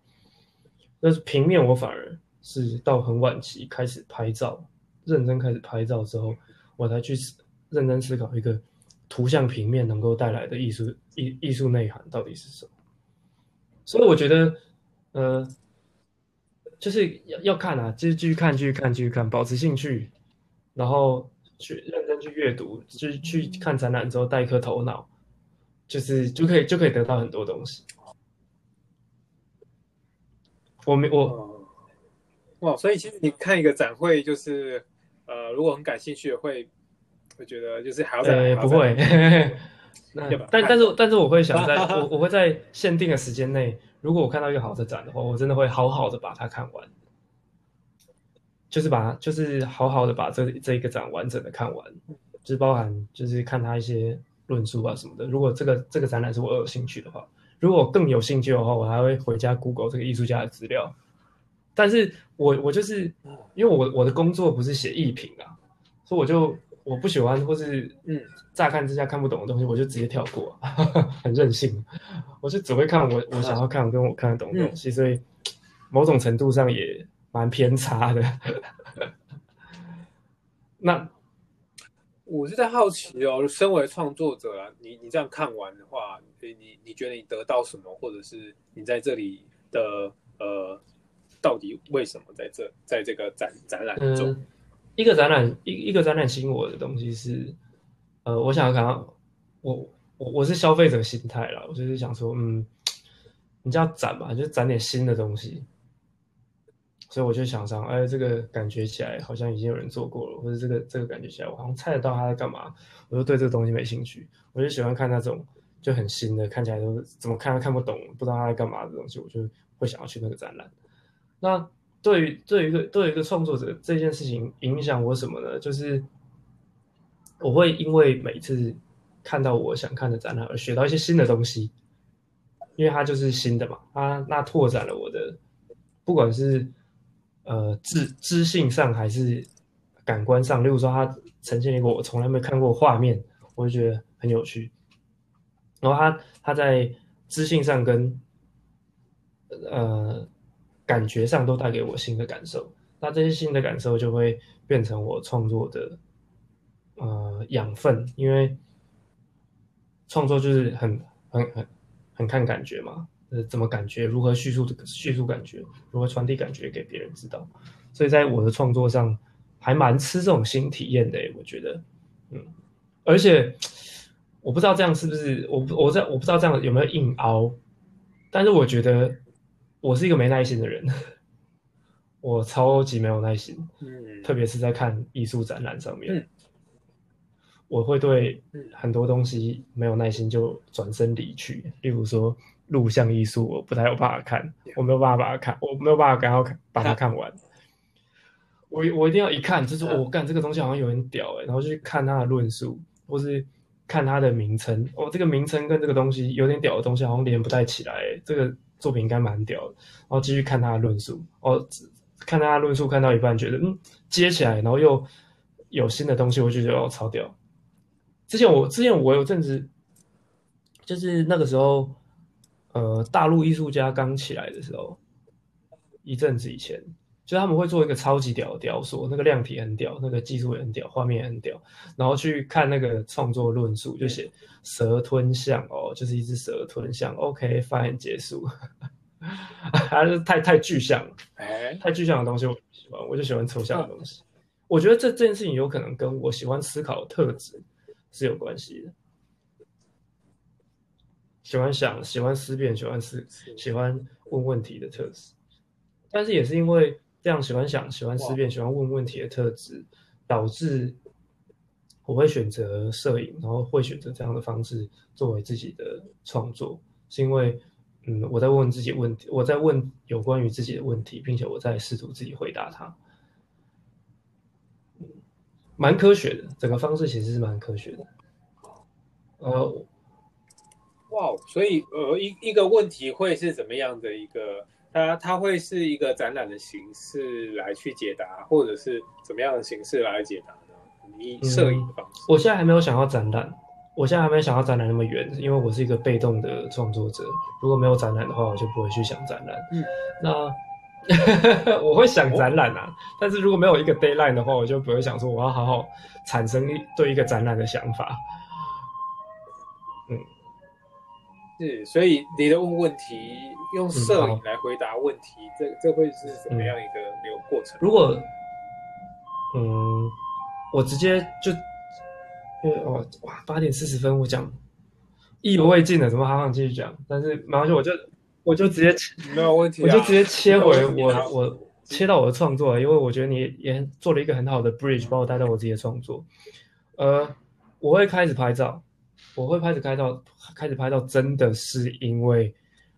但是平面我反而是到很晚期开始拍照，认真开始拍照之后，我才去认真思考一个。图像平面能够带来的艺术艺艺术内涵到底是什么？所以我觉得，呃，就是要要看啊，就是继续看，继续看，继续看，保持兴趣，然后去认真去阅读，去去看展览之后带一颗头脑，就是就可以就可以得到很多东西。我没我哇，所以其实你看一个展会，就是呃，如果很感兴趣会会。我觉得就是还要再不会，但 但是但是我会想在 我我会在限定的时间内，如果我看到一个好的展的话，我真的会好好的把它看完，就是把就是好好的把这这一个展完整的看完，就是包含就是看他一些论述啊什么的。如果这个这个展览是我有兴趣的话，如果更有兴趣的话，我还会回家 Google 这个艺术家的资料。但是我我就是因为我我的工作不是写艺评啊，所以我就。我不喜欢或是嗯乍看之下看不懂的东西，我就直接跳过，很任性。我就只会看我我想要看跟我看得懂的东西，所以某种程度上也蛮偏差的。那我是在好奇哦，身为创作者啊，你你这样看完的话，你你你觉得你得到什么，或者是你在这里的呃，到底为什么在这在这个展展览中？嗯，一个展览一一个展览吸引我的东西是，呃，我想要看我我我是消费者心态啦，我就是想说，嗯，你叫展嘛，就展点新的东西，所以我就想上，哎，这个感觉起来好像已经有人做过了，或者这个这个感觉起来我好像猜得到他在干嘛，我就对这个东西没兴趣，我就喜欢看那种就很新的，看起来都怎么看都看不懂，不知道他在干嘛的东西，我就会想要去那个展览。那对于对于一个对于一个创作者这件事情影响我什么呢？就是我会因为每次看到我想看的展览而学到一些新的东西，因为它就是新的嘛，它那拓展了我的不管是呃知知性上还是感官上，例如说它呈现一个我从来没看过画面，我就觉得很有趣。然后它它在知性上跟呃感觉上都带给我新的感受，那这些新的感受就会变成我创作的呃养分，因为创作就是很很很很看感觉嘛，呃，怎么感觉，如何叙述叙述感觉，如何传递感觉给别人知道，所以在我的创作上还蛮吃这种新体验的，我觉得，嗯，而且我不知道这样是不是我我在我不知道这样有没有硬凹，但是我觉得。我是一个没耐心的人，我超级没有耐心，嗯，特别是在看艺术展览上面，嗯我会对很多东西没有耐心，就转身离去。例如说录像艺术，我不太有办法看，我没有办法把它看，我没有办法刚好看把它看完。我我一定要一看，就是我干这个东西好像有点屌哎，然后就去看他的论述，或是看他的名称。哦，这个名称跟这个东西有点屌的东西好像连不太起来，这个。作品应该蛮屌的，然后继续看他的论述，哦，看他的论述看到一半，觉得嗯接起来，然后又有新的东西，我就觉得哦超屌。之前我之前我有阵子，就是那个时候，呃，大陆艺术家刚起来的时候，一阵子以前，就他们会做一个超级屌的雕塑，那个量体很屌，那个技术也很屌，画面也很屌，然后去看那个创作论述，就写。蛇吞象哦，就是一只蛇吞象。OK，fine，结束。还是太太具象了，哎，太具象的东西我不喜欢，我就喜欢抽象的东西。我觉得这这件事情有可能跟我喜欢思考的特质是有关系的。喜欢想，喜欢思辨，喜欢思，喜欢问问题的特质。但是也是因为这样喜欢想、喜欢思辨、喜欢问问题的特质，导致。我会选择摄影，然后会选择这样的方式作为自己的创作，是因为，嗯，我在问自己问题，我在问有关于自己的问题，并且我在试图自己回答它，嗯，蛮科学的，整个方式其实是蛮科学的。呃，哇，所以呃，一一个问题会是怎么样的一个？它它会是一个展览的形式来去解答，或者是怎么样的形式来解答？以摄影的方式，我现在还没有想要展览，我现在还没有想要展览那么远，因为我是一个被动的创作者。如果没有展览的话，我就不会去想展览。嗯，那 我会想展览啊，但是如果没有一个 d a y l i n e 的话，我就不会想说我要好好产生对一个展览的想法。是，所以你的问问题用摄影来回答问题，这这会是怎么样一个流过程？如果，嗯。我直接就，因为哦哇八点四十分我讲意犹未尽的，怎么还想继续讲？但是没关系我就我就直接没有问题，我就直接切回我我切到我的创作，因为我觉得你也做了一个很好的 bridge，把我带到我自己的创作。呃，我会开始拍照，我会开始拍照，开始拍照，真的是因为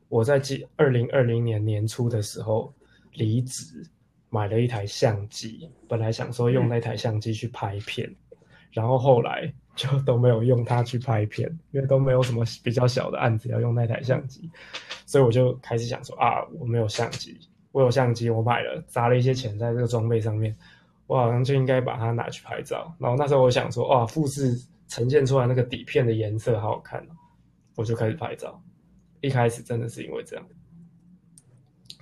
我在几二零二零年年初的时候离职。买了一台相机，本来想说用那台相机去拍片，然后后来就都没有用它去拍片，因为都没有什么比较小的案子要用那台相机，所以我就开始想说啊，我没有相机，我有相机，我买了，砸了一些钱在这个装备上面，我好像就应该把它拿去拍照。然后那时候我想说，哇，复制呈现出来那个底片的颜色好好看，我就开始拍照。一开始真的是因为这样，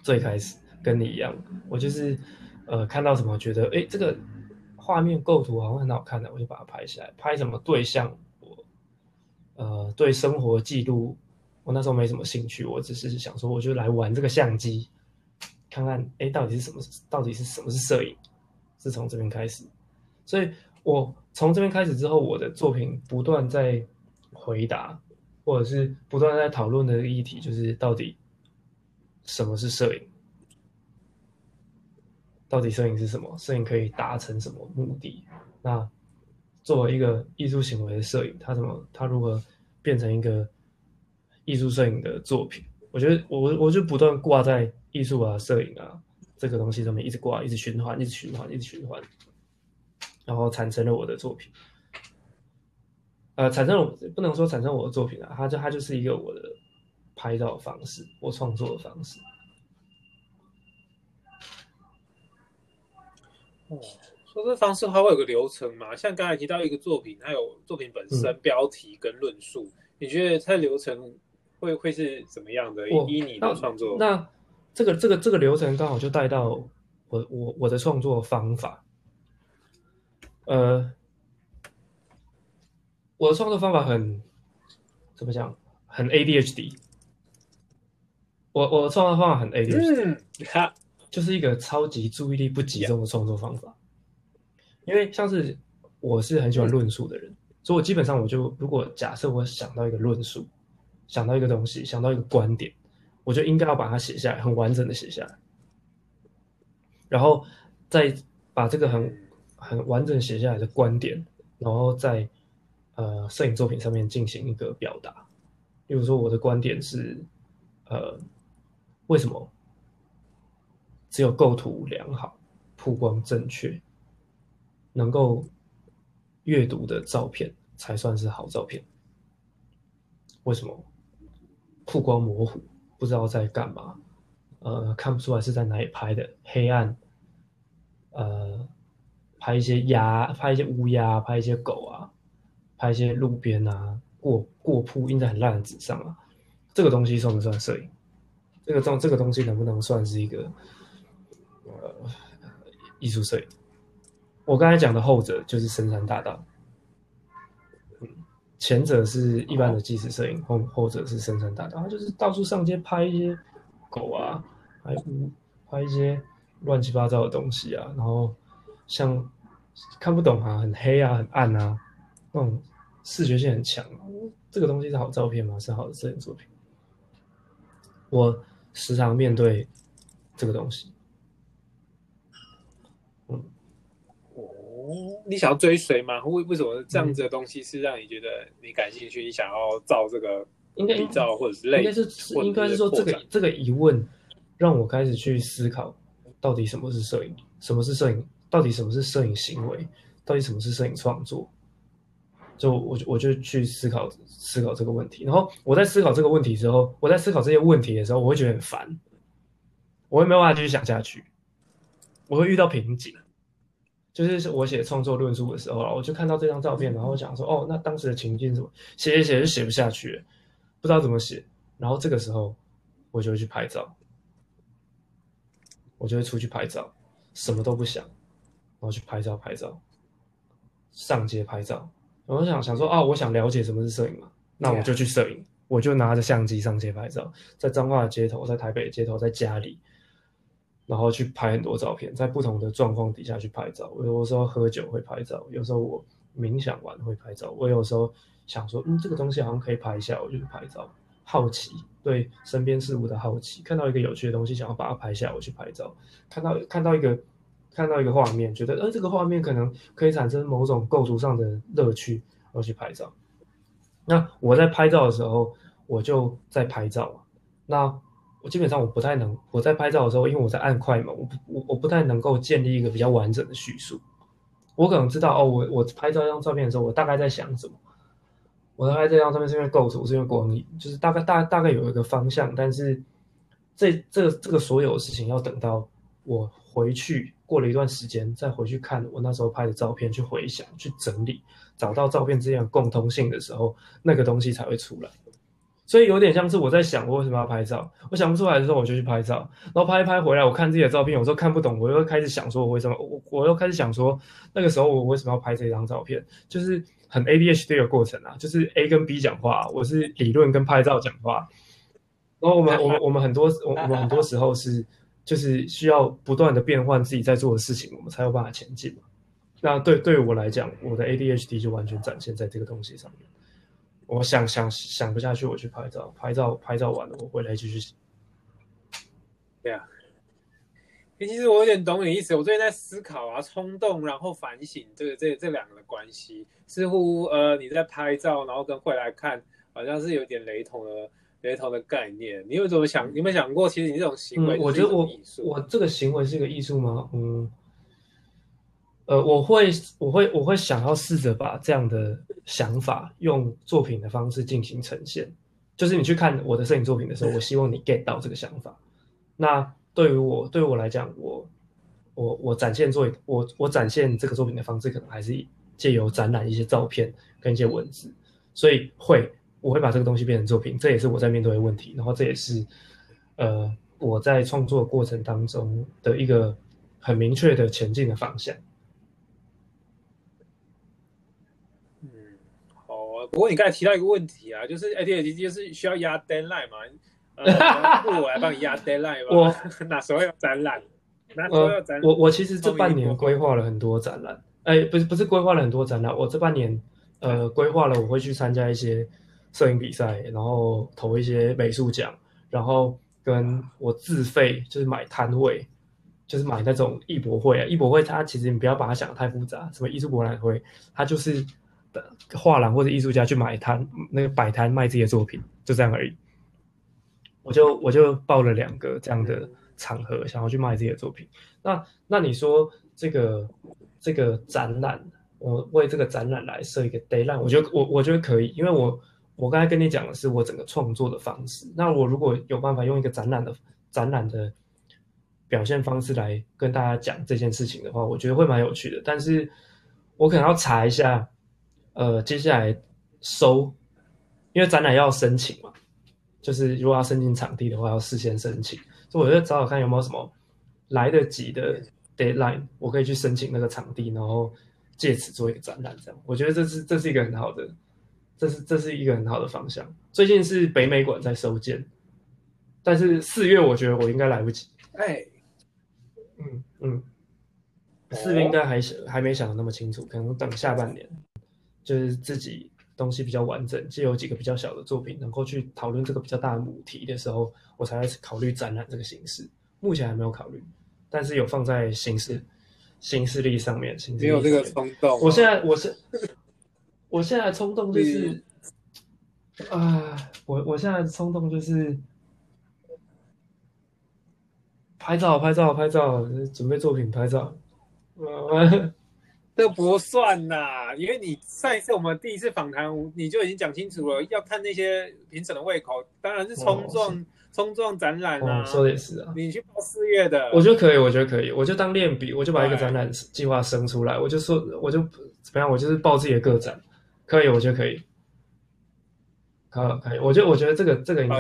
最开始跟你一样，我就是呃看到什么觉得哎这个画面构图好像很好看的，我就把它拍下来。拍什么对象？我呃对生活记录，我那时候没什么兴趣，我只是想说我就来玩这个相机，看看哎到底是什么，到底是什么是摄影，是从这边开始。所以我从这边开始之后，我的作品不断在回答。或者是不断在讨论的议题，就是到底什么是摄影？到底摄影是什么？摄影可以达成什么目的？那作为一个艺术行为的摄影，它怎么？它如何变成一个艺术摄影的作品？我觉得我我就不断挂在艺术啊、摄影啊这个东西上面，一直挂，一直循环，一直循环，一直循环，然后产生了我的作品。呃，产生了不能说产生我的作品啊，它就它就是一个我的拍照方式，我创作的方式。哦，说这方式它会有个流程嘛？像刚才提到一个作品，它有作品本身、标题跟论述，你觉得它的流程会会是怎么样的？依你的创作，那这个这个这个流程刚好就带到我我我的创作方法，呃。我的创作方法很怎么讲？很 ADHD。我我的创作方法很 ADHD，它就是一个超级注意力不集中的创作方法。因为像是我是很喜欢论述的人，所以我基本上我就如果假设我想到一个论述，想到一个东西，想到一个观点，我就应该要把它写下来，很完整的写下来，然后再把这个很很完整写下来的观点，然后在。呃，摄影作品上面进行一个表达，例如说我的观点是，呃，为什么只有构图良好、曝光正确、能够阅读的照片才算是好照片？为什么曝光模糊，不知道在干嘛？呃，看不出来是在哪里拍的，黑暗，呃，拍一些鸭，拍一些乌鸦，拍一些狗啊。拍一些路边啊，过过铺印在很烂的纸上啊，这个东西算不算摄影？这个东这个东西能不能算是一个呃艺术摄影？我刚才讲的后者就是深山大道，嗯，前者是一般的纪实摄影，后后者是深山大道，他就是到处上街拍一些狗啊，拍拍一些乱七八糟的东西啊，然后像看不懂啊，很黑啊，很暗啊，那种。视觉性很强，这个东西是好照片吗？是好的摄影作品。我时常面对这个东西。嗯，哦，你想要追随吗？为为什么这样子的东西是让你觉得你感兴趣？你想要照这个应该照或者是类，应该是应该是说这个这个疑问让我开始去思考，到底什么是摄影？什么是摄影？到底什么是摄影行为？到底什么是摄影创作？就我我就去思考思考这个问题，然后我在思考这个问题之后，我在思考这些问题的时候，我会觉得很烦，我会没有办法继续想下去，我会遇到瓶颈。就是我写创作论述的时候我就看到这张照片，然后想说，哦，那当时的情境什么，写写写就写不下去，不知道怎么写。然后这个时候，我就会去拍照，我就会出去拍照，什么都不想，后去拍照拍照，上街拍照。我想想说啊，我想了解什么是摄影嘛，那我就去摄影，我就拿着相机上街拍照，在彰化的街头，在台北的街头，在家里，然后去拍很多照片，在不同的状况底下去拍照。我有时候喝酒会拍照，有时候我冥想完会拍照。我有时候想说，嗯，这个东西好像可以拍一下，我就去拍照。好奇，对身边事物的好奇，看到一个有趣的东西，想要把它拍下，我去拍照。看到看到一个。看到一个画面，觉得呃这个画面可能可以产生某种构图上的乐趣，而去拍照。那我在拍照的时候，我就在拍照那我基本上我不太能，我在拍照的时候，因为我在按快门，我不我我不太能够建立一个比较完整的叙述。我可能知道哦，我我拍照一张照片的时候，我大概在想什么。我大概这张照片是因为构图，是因为光影，就是大概大大概有一个方向。但是这这这个所有的事情要等到我回去。过了一段时间再回去看我那时候拍的照片，去回想、去整理，找到照片之间的共通性的时候，那个东西才会出来。所以有点像是我在想我为什么要拍照，我想不出来的时候我就去拍照，然后拍一拍回来，我看自己的照片，有时候看不懂，我又开始想说我为什么我我又开始想说那个时候我为什么要拍这张照片，就是很 ADHD 的过程啊，就是 A 跟 B 讲话，我是理论跟拍照讲话，然后我们我们我们很多我我们很多时候是就是需要不断的变换自己在做的事情，我们才有办法前进嘛。那对对我来讲，我的 ADHD 就完全展现在这个东西上面。我想想想不下去，我去拍照，拍照拍照完了，我回来继续。对啊，其实我有点懂你意思。我最近在思考啊，冲动然后反省这个这这两个的关系，似乎呃你在拍照，然后跟回来看，好像是有点雷同的雷同的概念。你有怎么想？有没有想过，其实你这种行为，我觉得我我这个行为是一个艺术吗？嗯。呃，我会，我会，我会想要试着把这样的想法用作品的方式进行呈现。就是你去看我的摄影作品的时候，我希望你 get 到这个想法。那对于我，对于我来讲，我，我，我展现作，我，我展现这个作品的方式，可能还是借由展览一些照片跟一些文字。所以会，我会把这个东西变成作品，这也是我在面对的问题。然后这也是，呃，我在创作过程当中的一个很明确的前进的方向。不过你刚才提到一个问题啊，就是 A D H D 就是需要压 deadline 嘛？呃，我来帮你压 deadline 吧。我哪时候要展览？哪时候要展？我我其实这半年规划了很多展览，哎，不是不是规划了很多展览，我这半年呃规划了我会去参加一些摄影比赛，然后投一些美术奖，然后跟我自费就是买摊位，就是买那种艺博会啊，艺博会它其实你不要把它想的太复杂，什么艺术博览会，它就是。画廊或者艺术家去买摊，那个摆摊卖自己的作品，就这样而已。我就我就报了两个这样的场合，想要去卖自己的作品。那那你说这个这个展览，我为这个展览来设一个 d a y l i n e 我觉得我我觉得可以，因为我我刚才跟你讲的是我整个创作的方式。那我如果有办法用一个展览的展览的表现方式来跟大家讲这件事情的话，我觉得会蛮有趣的。但是我可能要查一下。呃，接下来收，因为展览要申请嘛，就是如果要申请场地的话，要事先申请，所以我就找找看有没有什么来得及的 deadline，我可以去申请那个场地，然后借此做一个展览。这样，我觉得这是这是一个很好的，这是这是一个很好的方向。最近是北美馆在收件，但是四月我觉得我应该来不及。哎，嗯嗯，四月应该还想还没想的那么清楚，可能等下半年。就是自己东西比较完整，就有几个比较小的作品，能够去讨论这个比较大的母题的时候，我才始考虑展览这个形式。目前还没有考虑，但是有放在形式、新势力上面。没有这个冲动。我现在我是，我现在冲动就是，啊，我我现在冲动就是拍照、拍照、拍照，准备作品拍照。这不算呐，因为你上一次我们第一次访谈，你就已经讲清楚了，要看那些评审的胃口，当然是冲撞冲撞展览啊。说的也是啊，你去报四月的，我觉得可以，我觉得可以，我就当练笔，我就把一个展览计划生出来，我就说，我就怎么样，我就是报自己的个展，可以，我觉得可以，可可以，我觉得我觉得这个这个应该，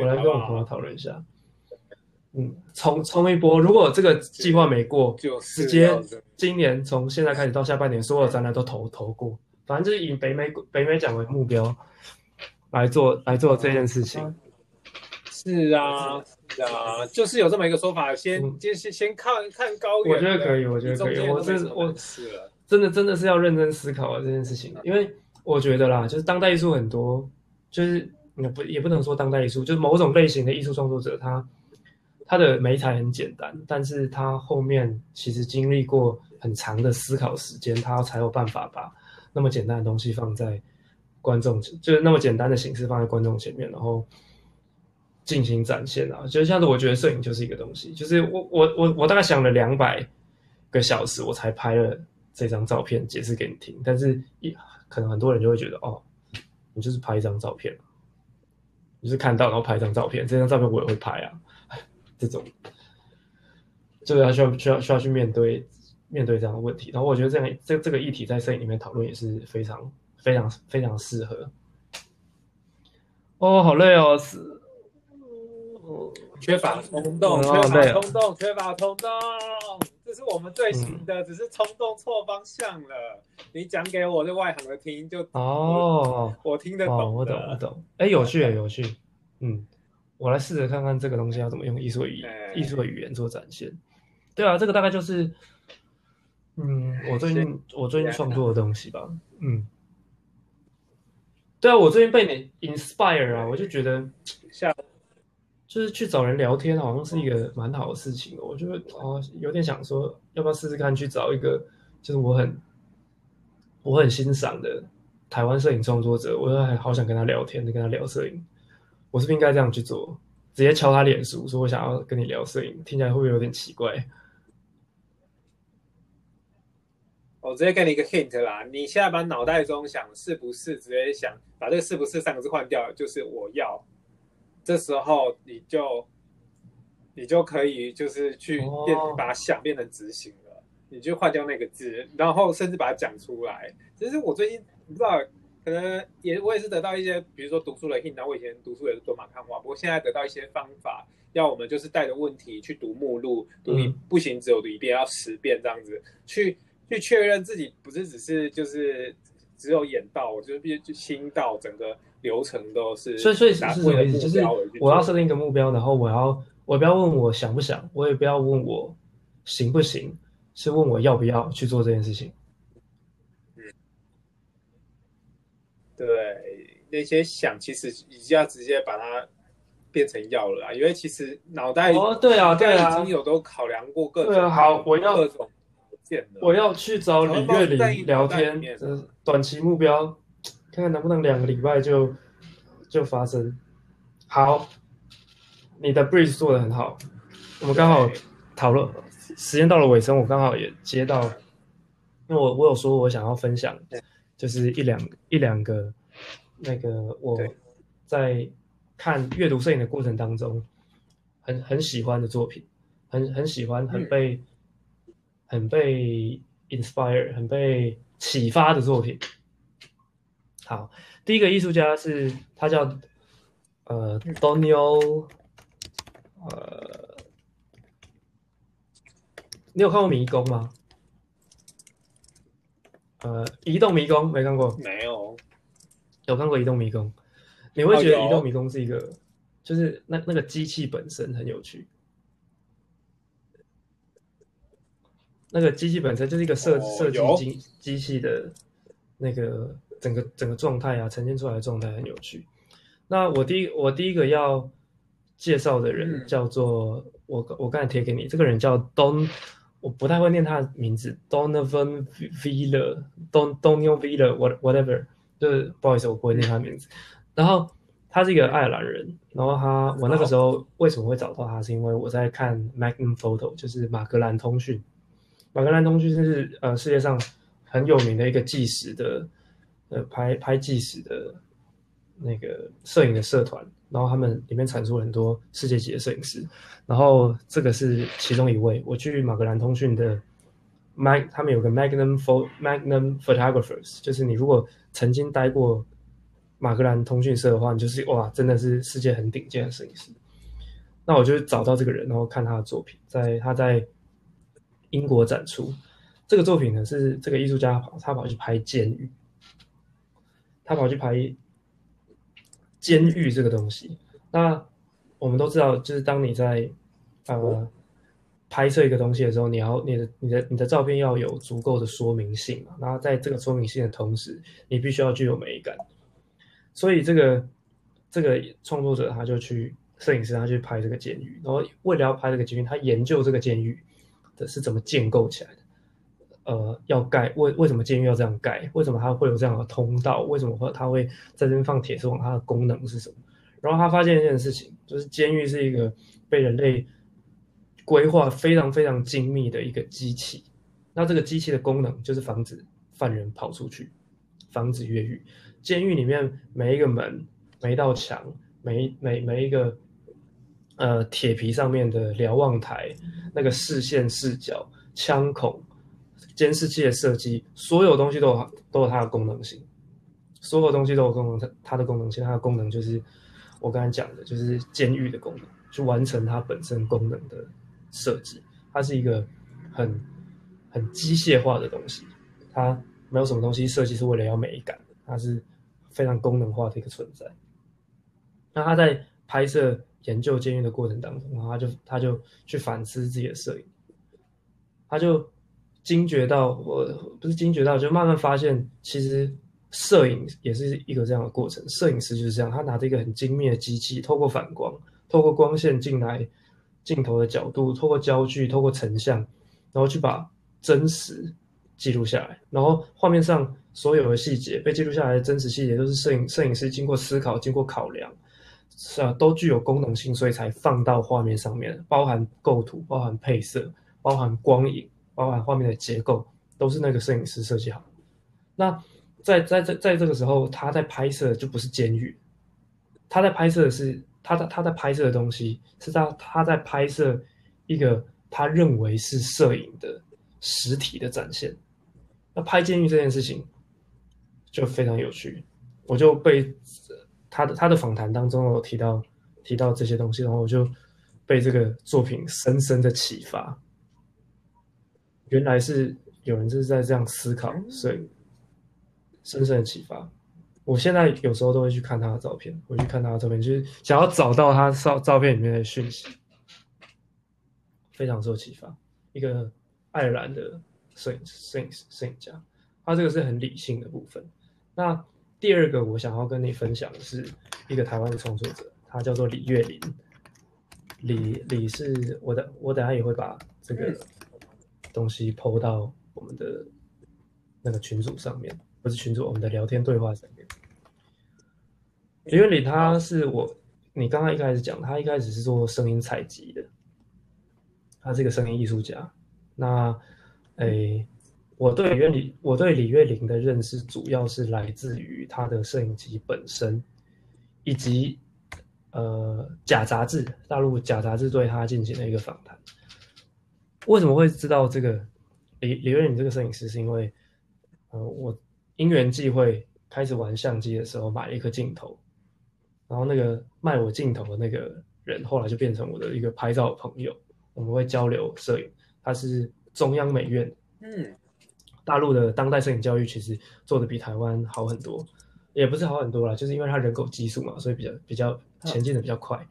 我来跟我朋友讨论一下。嗯，冲冲一波！如果这个计划没过，就直接今年从现在开始到下半年，所有展览都投投过。反正就是以北美北美奖为目标来做来做这件事情。是啊，是啊，就是有这么一个说法，先先先先看看高远。我觉得可以，我觉得可以。我真我真的真的是要认真思考这件事情，因为我觉得啦，就是当代艺术很多，就是也不也不能说当代艺术，就是某种类型的艺术创作者他。他的美材很简单，但是他后面其实经历过很长的思考时间，他才有办法把那么简单的东西放在观众，就是那么简单的形式放在观众前面，然后进行展现啊。就像是我觉得摄影就是一个东西，就是我我我我大概想了两百个小时，我才拍了这张照片，解释给你听。但是一可能很多人就会觉得，哦，你就是拍一张照片，你是看到然后拍一张照片，这张照片我也会拍啊。这种，就是要需要需要需要去面对面对这样的问题。然后我觉得这样这这个议题在摄影里面讨论也是非常非常非常适合。哦，好累哦，是，缺乏冲动，缺乏冲动，缺乏冲动，这是我们最新的，只是冲动错方向了。你讲给我这外行的听就哦，我听得懂，我懂，我懂。哎，有趣，有趣，嗯。我来试着看看这个东西要怎么用艺术语艺术的语言做展现。对啊，这个大概就是，嗯，我最近我最近创作的东西吧。嗯，对啊，我最近被你 inspire 啊，我就觉得像就是去找人聊天，好像是一个蛮好的事情。我就哦，有点想说，要不要试试看去找一个就是我很我很欣赏的台湾摄影创作者，我很好想跟他聊天，就跟他聊摄影。我是不是应该这样去做？直接敲他脸书，说我想要跟你聊摄影，听起来会不会有点奇怪？我直接给你一个 hint 啦，你现在把脑袋中想是不是直接想把这个是不是三个字换掉，就是我要。这时候你就你就可以就是去变把想变成执行了，你就换掉那个字，然后甚至把它讲出来。其实我最近不知道。可能也我也是得到一些，比如说读书的 hint 我以前读书也是做马看画，不过现在得到一些方法，要我们就是带着问题去读目录，读一不行只有读一遍，要十遍这样子，去去确认自己不是只是就是只有演到，就是必须去心到，整个流程都是。所以所以是什么意思？就是我要设定一个目标，然后我要我不要问我想不想，我也不要问我行不行，是问我要不要去做这件事情。对那些想，其实已经要直接把它变成要了啦，因为其实脑袋哦，对啊，对啊，已经有都考量过各种好，我要各种件我要去找李月玲聊天，短期目标，看看能不能两个礼拜就就发生。好，你的 breeze 做的很好，我们刚好讨论，时间到了尾声，我刚好也接到，因为我我有说我想要分享。就是一两一两个那个我在看阅读摄影的过程当中，很很喜欢的作品，很很喜欢，很被很被 inspire，很被启发的作品。好，第一个艺术家是他叫呃 Donio，呃，你有看过迷宫吗？呃，移动迷宫没看过，没有，有看过移动迷宫。你会觉得移动迷宫是一个，就是那那个机器本身很有趣，那个机器本身就是一个设设计机机器的那个整个整个状态啊，呈现出来的状态很有趣。那我第一我第一个要介绍的人叫做我我刚才贴给你，这个人叫 Don。我不太会念他的名字，Donovan Villa，Don Donio Villa，what whatever，就是不好意思，我不会念他的名字。然后他是一个爱尔兰人，然后他我那个时候为什么会找到他，是因为我在看 Magnum Photo，就是马格兰通讯。马格兰通讯是呃世界上很有名的一个纪实的呃拍拍纪实的那个摄影的社团。然后他们里面产出很多世界级的摄影师，然后这个是其中一位。我去马格兰通讯的 Mag，他们有个 Magnum Pho Magnum Photographers，就是你如果曾经待过马格兰通讯社的话，你就是哇，真的是世界很顶尖的摄影师。那我就找到这个人，然后看他的作品，在他在英国展出这个作品呢，是这个艺术家跑他跑去拍监狱，他跑去拍。监狱这个东西，那我们都知道，就是当你在呃拍摄一个东西的时候，你要你的你的你的照片要有足够的说明性嘛。然后在这个说明性的同时，你必须要具有美感。所以这个这个创作者他就去摄影师，他去拍这个监狱。然后为了要拍这个监狱，他研究这个监狱的是怎么建构起来的。呃，要盖为为什么监狱要这样盖？为什么它会有这样的通道？为什么会它会在这边放铁丝网？它的功能是什么？然后他发现一件事情，就是监狱是一个被人类规划非常非常精密的一个机器。那这个机器的功能就是防止犯人跑出去，防止越狱。监狱里面每一个门、每一道墙、每每每一个呃铁皮上面的瞭望台、那个视线视角、枪孔、监视器的设计，所有东西都有都有它的功能性。所有东西都有功能，它它的功能性，它的功能就是我刚才讲的，就是监狱的功能，去完成它本身功能的设计。它是一个很很机械化的东西，它没有什么东西设计是为了要美感的，它是非常功能化的一个存在。那他在拍摄研究监狱的过程当中，然后他就他就去反思自己的摄影，他就惊觉到，我不是惊觉到，就慢慢发现其实。摄影也是一个这样的过程，摄影师就是这样，他拿着一个很精密的机器，透过反光，透过光线进来，镜头的角度，透过焦距，透过成像，然后去把真实记录下来，然后画面上所有的细节被记录下来的真实细节，都是摄影摄影师经过思考、经过考量，是啊，都具有功能性，所以才放到画面上面，包含构图、包含配色、包含光影、包含画面的结构，都是那个摄影师设计好。那在在在在这个时候，他在拍摄就不是监狱，他在拍摄的是他在他在拍摄的东西是他他在拍摄一个他认为是摄影的实体的展现。那拍监狱这件事情就非常有趣，我就被他的他的访谈当中有提到提到这些东西，然后我就被这个作品深深的启发。原来是有人就是在这样思考所以。深深的启发。我现在有时候都会去看他的照片，我去看他的照片，就是想要找到他照照片里面的讯息，非常受启发。一个爱尔兰的摄影摄影摄影家，他这个是很理性的部分。那第二个我想要跟你分享的是一个台湾的创作者，他叫做李月林。李李是我的，我等下也会把这个东西抛到我们的那个群组上面。不是群组，我们的聊天对话上面。李月林他是我，你刚刚一开始讲，他一开始是做声音采集的，他是一个声音艺术家。那，诶，我对李月林，我对李月玲的认识主要是来自于他的摄影集本身，以及呃假杂志，大陆假杂志对他进行了一个访谈。为什么会知道这个李李月玲这个摄影师？是因为，呃，我。因缘际会，开始玩相机的时候买了一颗镜头，然后那个卖我镜头的那个人，后来就变成我的一个拍照朋友，我们会交流摄影。他是中央美院，嗯，大陆的当代摄影教育其实做的比台湾好很多，也不是好很多啦，就是因为他人口基数嘛，所以比较比较前进的比较快。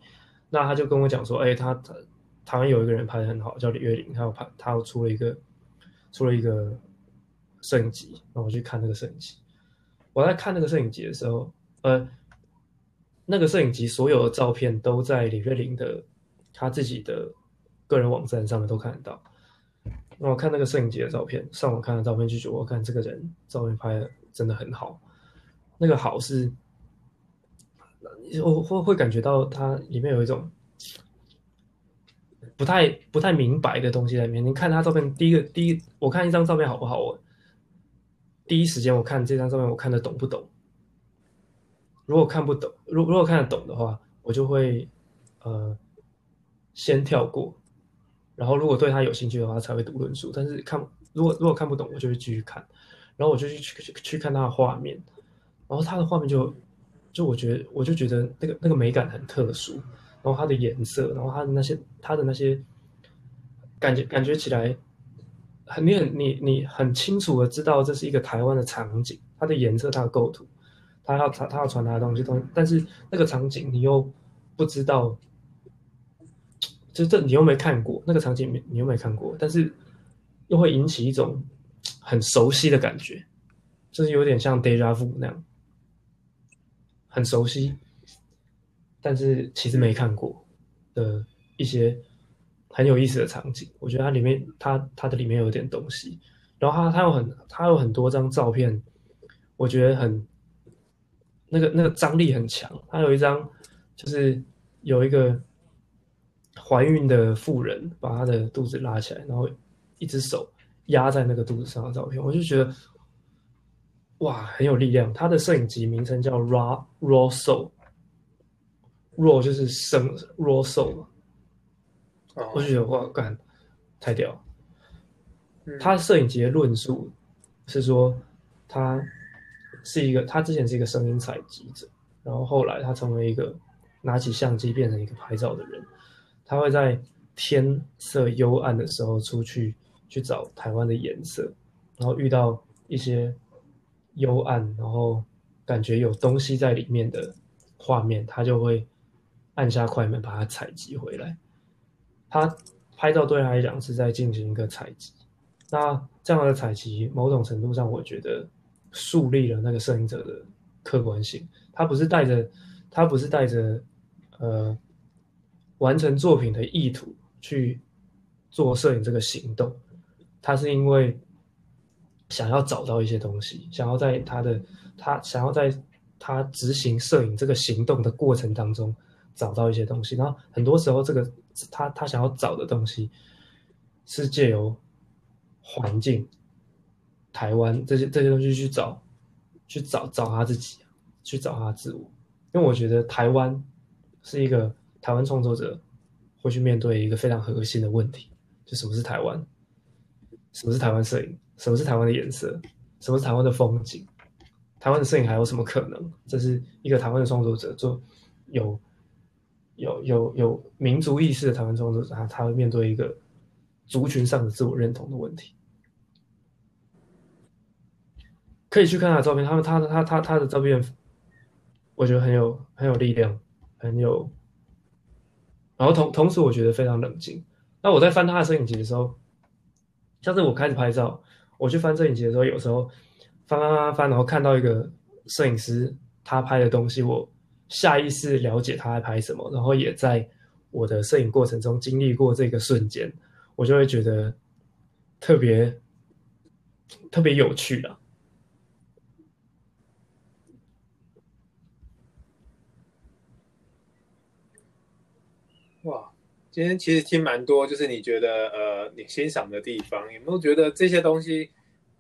那他就跟我讲说，哎，他他台湾有一个人拍的很好，叫李月玲，他有拍，他又出了一个出了一个。摄影集，然后我去看那个摄影集。我在看那个摄影集的时候，呃，那个摄影集所有的照片都在李月玲的他自己的个人网站上面都看得到。那我看那个摄影机的照片，上网看的照片，就觉得我看这个人照片拍的真的很好。那个好是，我会会感觉到它里面有一种不太不太明白的东西在里面。你看他照片，第一个第一，我看一张照片好不好？我第一时间我看这张照片，我看得懂不懂？如果看不懂，如如果看得懂的话，我就会呃先跳过，然后如果对他有兴趣的话，才会读论述。但是看如果如果看不懂，我就会继续看，然后我就去去去看他的画面，然后他的画面就就我觉得我就觉得那个那个美感很特殊，然后它的颜色，然后它的那些它的那些感觉感觉起来。很你很你你很清楚的知道这是一个台湾的场景，它的颜色、它的构图，它要它它要传达的东西东，但是那个场景你又不知道，就这你又没看过那个场景，你你又没看过，但是又会引起一种很熟悉的感觉，就是有点像 deja vu 那样，很熟悉，但是其实没看过的一些。很有意思的场景，我觉得它里面它它的里面有点东西，然后它它有很它有很多张照片，我觉得很那个那个张力很强。它有一张就是有一个怀孕的妇人把她的肚子拉起来，然后一只手压在那个肚子上的照片，我就觉得哇很有力量。他的摄影集名称叫 Raw Raw Soul，Raw 就是生 Raw Soul。我就觉得哇，干太屌。嗯他摄影集的论述是说，他是一个，他之前是一个声音采集者，然后后来他成为一个拿起相机变成一个拍照的人。他会在天色幽暗的时候出去去找台湾的颜色，然后遇到一些幽暗，然后感觉有东西在里面的画面，他就会按下快门把它采集回来。他拍照对他来讲是在进行一个采集。那这样的采集，某种程度上，我觉得树立了那个摄影者的客观性。他不是带着，他不是带着，呃，完成作品的意图去做摄影这个行动，他是因为想要找到一些东西，想要在他的他想要在他执行摄影这个行动的过程当中找到一些东西。然后很多时候，这个他他想要找的东西是借由环境、台湾这些这些东西去找，去找找他自己，去找他自我。因为我觉得台湾是一个台湾创作者会去面对一个非常核心的问题，就什么是台湾？什么是台湾摄影？什么是台湾的颜色？什么是台湾的风景？台湾的摄影还有什么可能？这是一个台湾的创作者做有有有有民族意识的台湾创作者，他他会面对一个族群上的自我认同的问题。可以去看他的照片，他他他他他的照片，我觉得很有很有力量，很有，然后同同时我觉得非常冷静。那我在翻他的摄影集的时候，像是我开始拍照，我去翻摄影集的时候，有时候翻翻翻翻，然后看到一个摄影师他拍的东西，我下意识了解他在拍什么，然后也在我的摄影过程中经历过这个瞬间，我就会觉得特别特别有趣了。哇，今天其实听蛮多，就是你觉得呃你欣赏的地方，有没有觉得这些东西，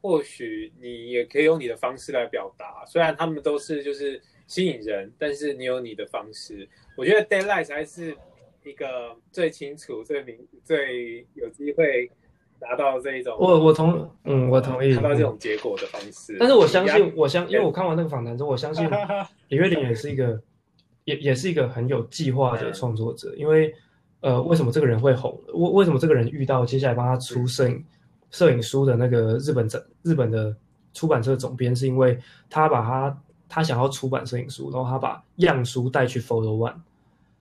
或许你也可以用你的方式来表达？虽然他们都是就是吸引人，但是你有你的方式。我觉得 Daylight 才是一个最清楚、最明、最有机会达到这一种。我我同嗯，我同意看到这种结果的方式。但是我相信，我相因为我看完那个访谈之后，我相信李月玲也是一个，也也是一个很有计划的创作者。因为呃，为什么这个人会红？为为什么这个人遇到接下来帮他出摄影摄影书的那个日本整日本的出版社总编？是因为他把他他想要出版摄影书，然后他把样书带去 Photo One，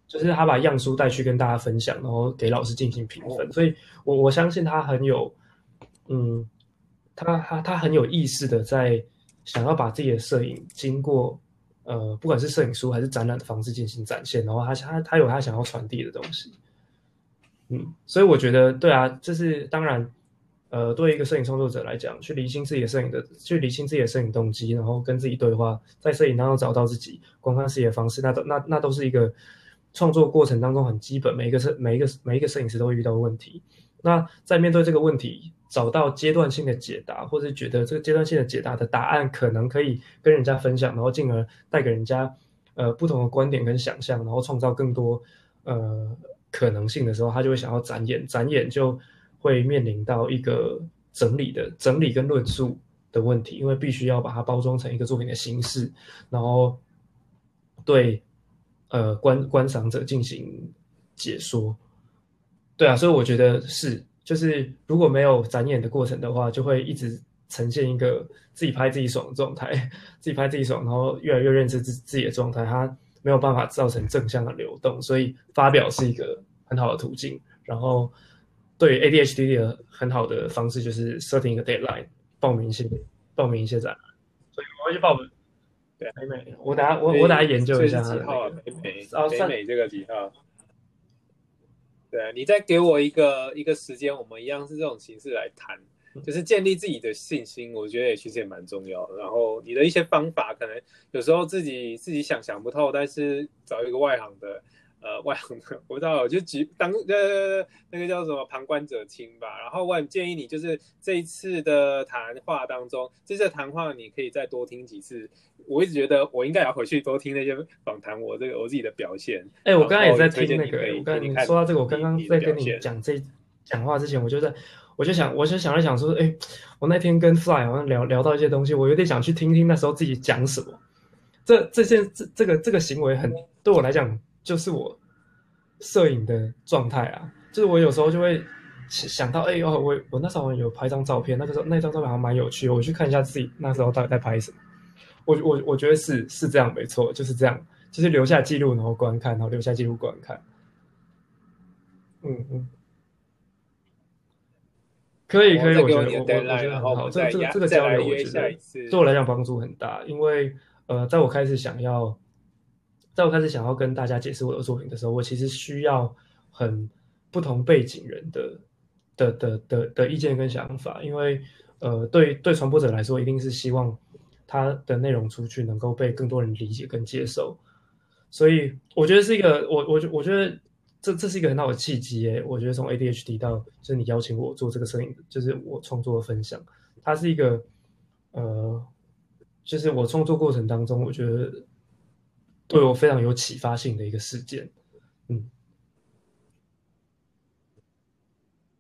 就是他把样书带去跟大家分享，然后给老师进行评分。所以我我相信他很有，嗯，他他他很有意识的在想要把自己的摄影经过呃，不管是摄影书还是展览的方式进行展现，然后他他他有他想要传递的东西。嗯，所以我觉得对啊，这是当然，呃，对一个摄影创作者来讲，去理清自己的摄影的，去理清自己的摄影动机，然后跟自己对话，在摄影当中找到自己观看世界的方式，那都那那都是一个创作过程当中很基本，每一个摄每一个每一个摄影师都会遇到的问题。那在面对这个问题，找到阶段性的解答，或者觉得这个阶段性的解答的答案可能可以跟人家分享，然后进而带给人家呃不同的观点跟想象，然后创造更多呃。可能性的时候，他就会想要展演，展演就会面临到一个整理的整理跟论述的问题，因为必须要把它包装成一个作品的形式，然后对呃观观赏者进行解说。对啊，所以我觉得是，就是如果没有展演的过程的话，就会一直呈现一个自己拍自己爽的状态，自己拍自己爽，然后越来越认识自自己的状态，他。没有办法造成正向的流动，所以发表是一个很好的途径。然后，对 ADHD 的很好的方式就是设定一个 deadline，报名一些报名一些展。所以我会去报名。对，美美，我等下我我等下研究一下几号北美哦，美美这个几号？对，你再给我一个一个时间，我们一样是这种形式来谈。就是建立自己的信心，我觉得也其实也蛮重要的。然后你的一些方法，可能有时候自己自己想想不透，但是找一个外行的，呃外行的，我不知道，我就举当呃那个叫什么旁观者清吧。然后我很建议你，就是这一次的谈话当中，这次谈话你可以再多听几次。我一直觉得我应该要回去多听那些访谈，我这个我自己的表现。哎，我刚刚也在听那个，我刚你说到这个，我刚刚在跟你讲这讲话之前，我就在。我就想，我就想了想说，哎，我那天跟 Fly 好像聊聊到一些东西，我有点想去听听那时候自己讲什么。这这件这这个这个行为很对我来讲，就是我摄影的状态啊。就是我有时候就会想到，哎哦，我我那时候有拍张照片，那个时候那张照片好像蛮有趣，我去看一下自己那时候到底在拍什么。我我我觉得是是这样，没错，就是这样，就是留下记录，然后观看，然后留下记录观看。嗯嗯。可以可以，我觉得我我觉得很好。这这个这个交流，我觉得对我来讲帮助很大。因为呃，在我开始想要，在我开始想要跟大家解释我的作品的时候，我其实需要很不同背景人的的的的的意见跟想法。因为呃，对对传播者来说，一定是希望他的内容出去能够被更多人理解跟接受。所以我觉得是一个，我我我觉得。这这是一个很好的契机诶，我觉得从 ADHD 到就是你邀请我做这个摄影，就是我创作的分享，它是一个呃，就是我创作过程当中，我觉得对我非常有启发性的一个事件。嗯，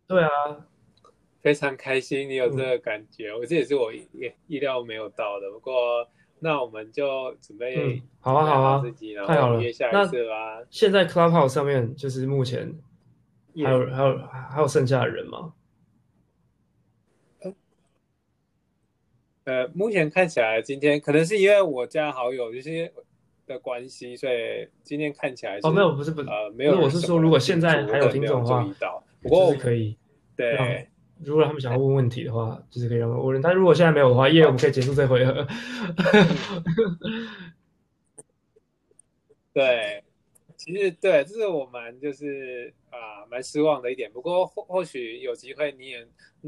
对啊，非常开心你有这个感觉，我这也是我意意料没有到的。不过。那我们就准备好啊好啊，太好了。那现在 Clubhouse 上面就是目前还有还有还有剩下的人吗？呃，目前看起来今天可能是因为我加好友这些的关系，所以今天看起来哦没有不是不是呃没有，我是说如果现在还有听众的话，不过我可以对。如果他们想要问问题的话，就是可以让他们问。但如果现在没有的话，耶，我们可以结束这回合。对，其实对，这是我蛮就是啊蛮失望的一点。不过或或许有机会，你也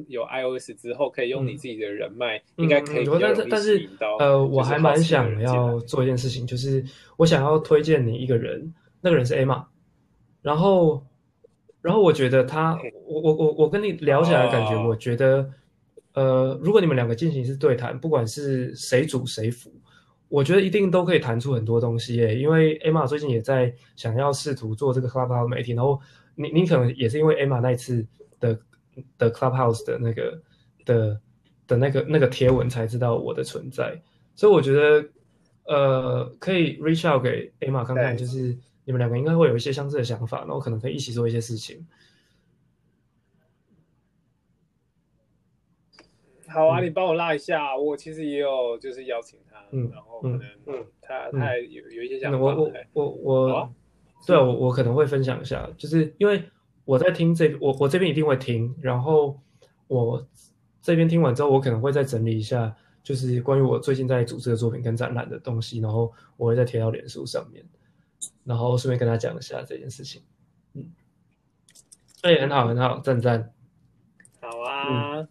有 iOS 之后，可以用你自己的人脉，应该可以。但是但是呃，我还蛮想要做一件事情，就是我想要推荐你一个人，那个人是 Emma，然后。然后我觉得他，我我我我跟你聊起来的感觉，我觉得，呃，如果你们两个进行是对谈，不管是谁主谁辅，我觉得一定都可以谈出很多东西耶。因为 Emma 最近也在想要试图做这个 Clubhouse 媒体，然后你你可能也是因为 Emma 那一次的的 Clubhouse 的那个的的那个那个贴文才知道我的存在，所以我觉得，呃，可以 reach out 给 Emma 看看，就是。你们两个应该会有一些相似的想法，然后可能可以一起做一些事情。好啊，你帮我拉一下。我其实也有就是邀请他，嗯然后可能他他有有一些想法。我我我我，对啊，我我可能会分享一下，就是因为我在听这我我这边一定会听，然后我这边听完之后，我可能会再整理一下，就是关于我最近在组织的作品跟展览的东西，然后我会再贴到脸书上面。然后顺便跟他讲一下这件事情，嗯，对，很好，很好，赞赞，好啊，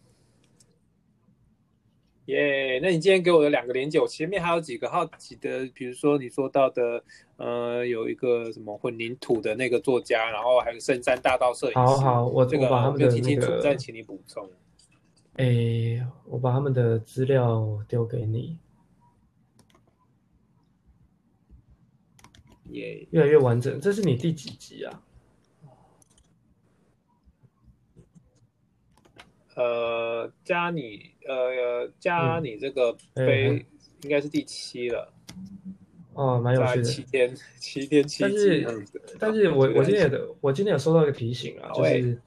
耶！那你今天给我的两个连接，我前面还有几个好奇的，比如说你说到的，呃，有一个什么混凝土的那个作家，然后还有圣山大道摄影师，好好，我这个把他们的那个再请你补充。哎，我把他们的资料丢给你。也越来越完整。这是你第几集啊？呃，加你呃加你这个飞应该是第七了。哦，蛮有趣的。七天，七天七。但是，但是我我今天有我今天有收到一个提醒啊，就是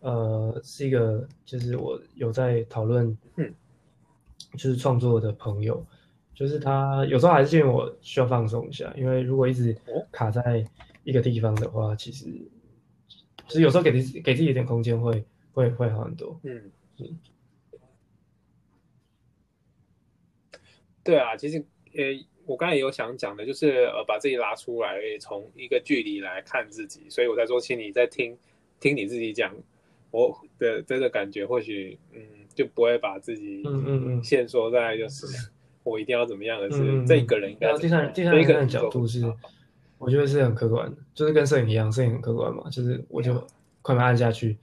呃是一个就是我有在讨论，嗯，就是创作的朋友。就是他有时候还是建议我需要放松一下，因为如果一直卡在一个地方的话，其实其实有时候给自己给自己一点空间会会会好很多。嗯嗯，对啊，其实呃，我刚才也有想讲的，就是呃，把自己拉出来，从一个距离来看自己。所以我在说，请你在听听你自己讲，我的这个感觉，或许嗯，就不会把自己嗯嗯嗯限缩在就是。我一定要怎么样的是这一个人应该第三第三个人的角度是，我觉得是很客观的，就是跟摄影一样，摄影很客观嘛，就是我就快门按下去，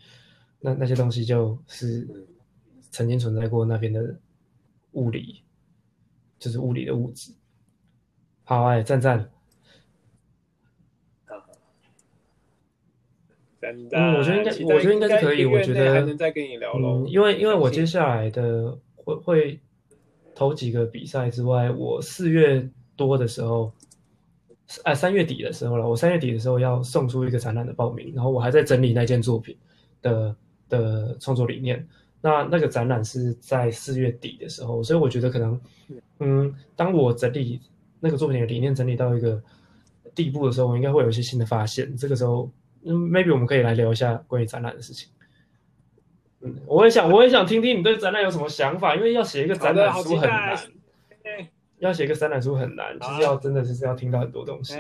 那那些东西就是曾经存在过那边的物理，就是物理的物质。好哎，赞赞。嗯，我觉得应该，我觉得应该是可以。我觉得还能再跟你聊喽。因为因为我接下来的会会头几个比赛之外，我四月多的时候，哎，三月底的时候了。我三月底的时候要送出一个展览的报名，然后我还在整理那件作品的的创作理念。那那个展览是在四月底的时候，所以我觉得可能，嗯，当我整理那个作品的理念整理到一个地步的时候，我应该会有一些新的发现。这个时候。嗯，maybe 我们可以来聊一下关于展览的事情。嗯，我也想，我也想听听你对展览有什么想法，因为要写一个展览书很难，要写一个展览书很难，就是要真的就是要听到很多东西。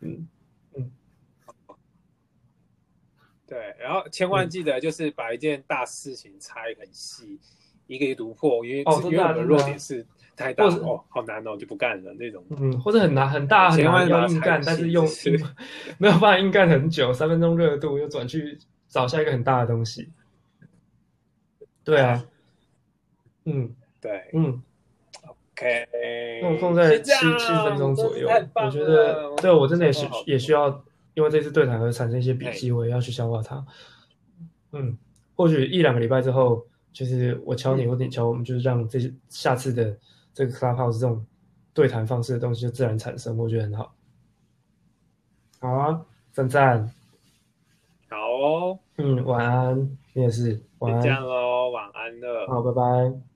嗯嗯，对，然后千万记得就是把一件大事情拆很细，一个一个突破，因为因为我的弱点是。太大哦，好难哦，就不干了那种。嗯，或者很难很大很难要硬干，但是用 没有办法硬干很久，三分钟热度又转去找下一个很大的东西。对啊，嗯，对，嗯，OK，那我放在七七分钟左右，我觉得，对我真的也是也需要，因为这次对谈而产生一些笔记，我也要去消化它。嗯，或许一两个礼拜之后，就是我敲你或你敲我们，就是让这些下次的。这个 Clubhouse 这种对谈方式的东西就自然产生，我觉得很好。好啊，赞赞。好哦。嗯，晚安。你也是。晚安。这样喽，晚安了。好，拜拜。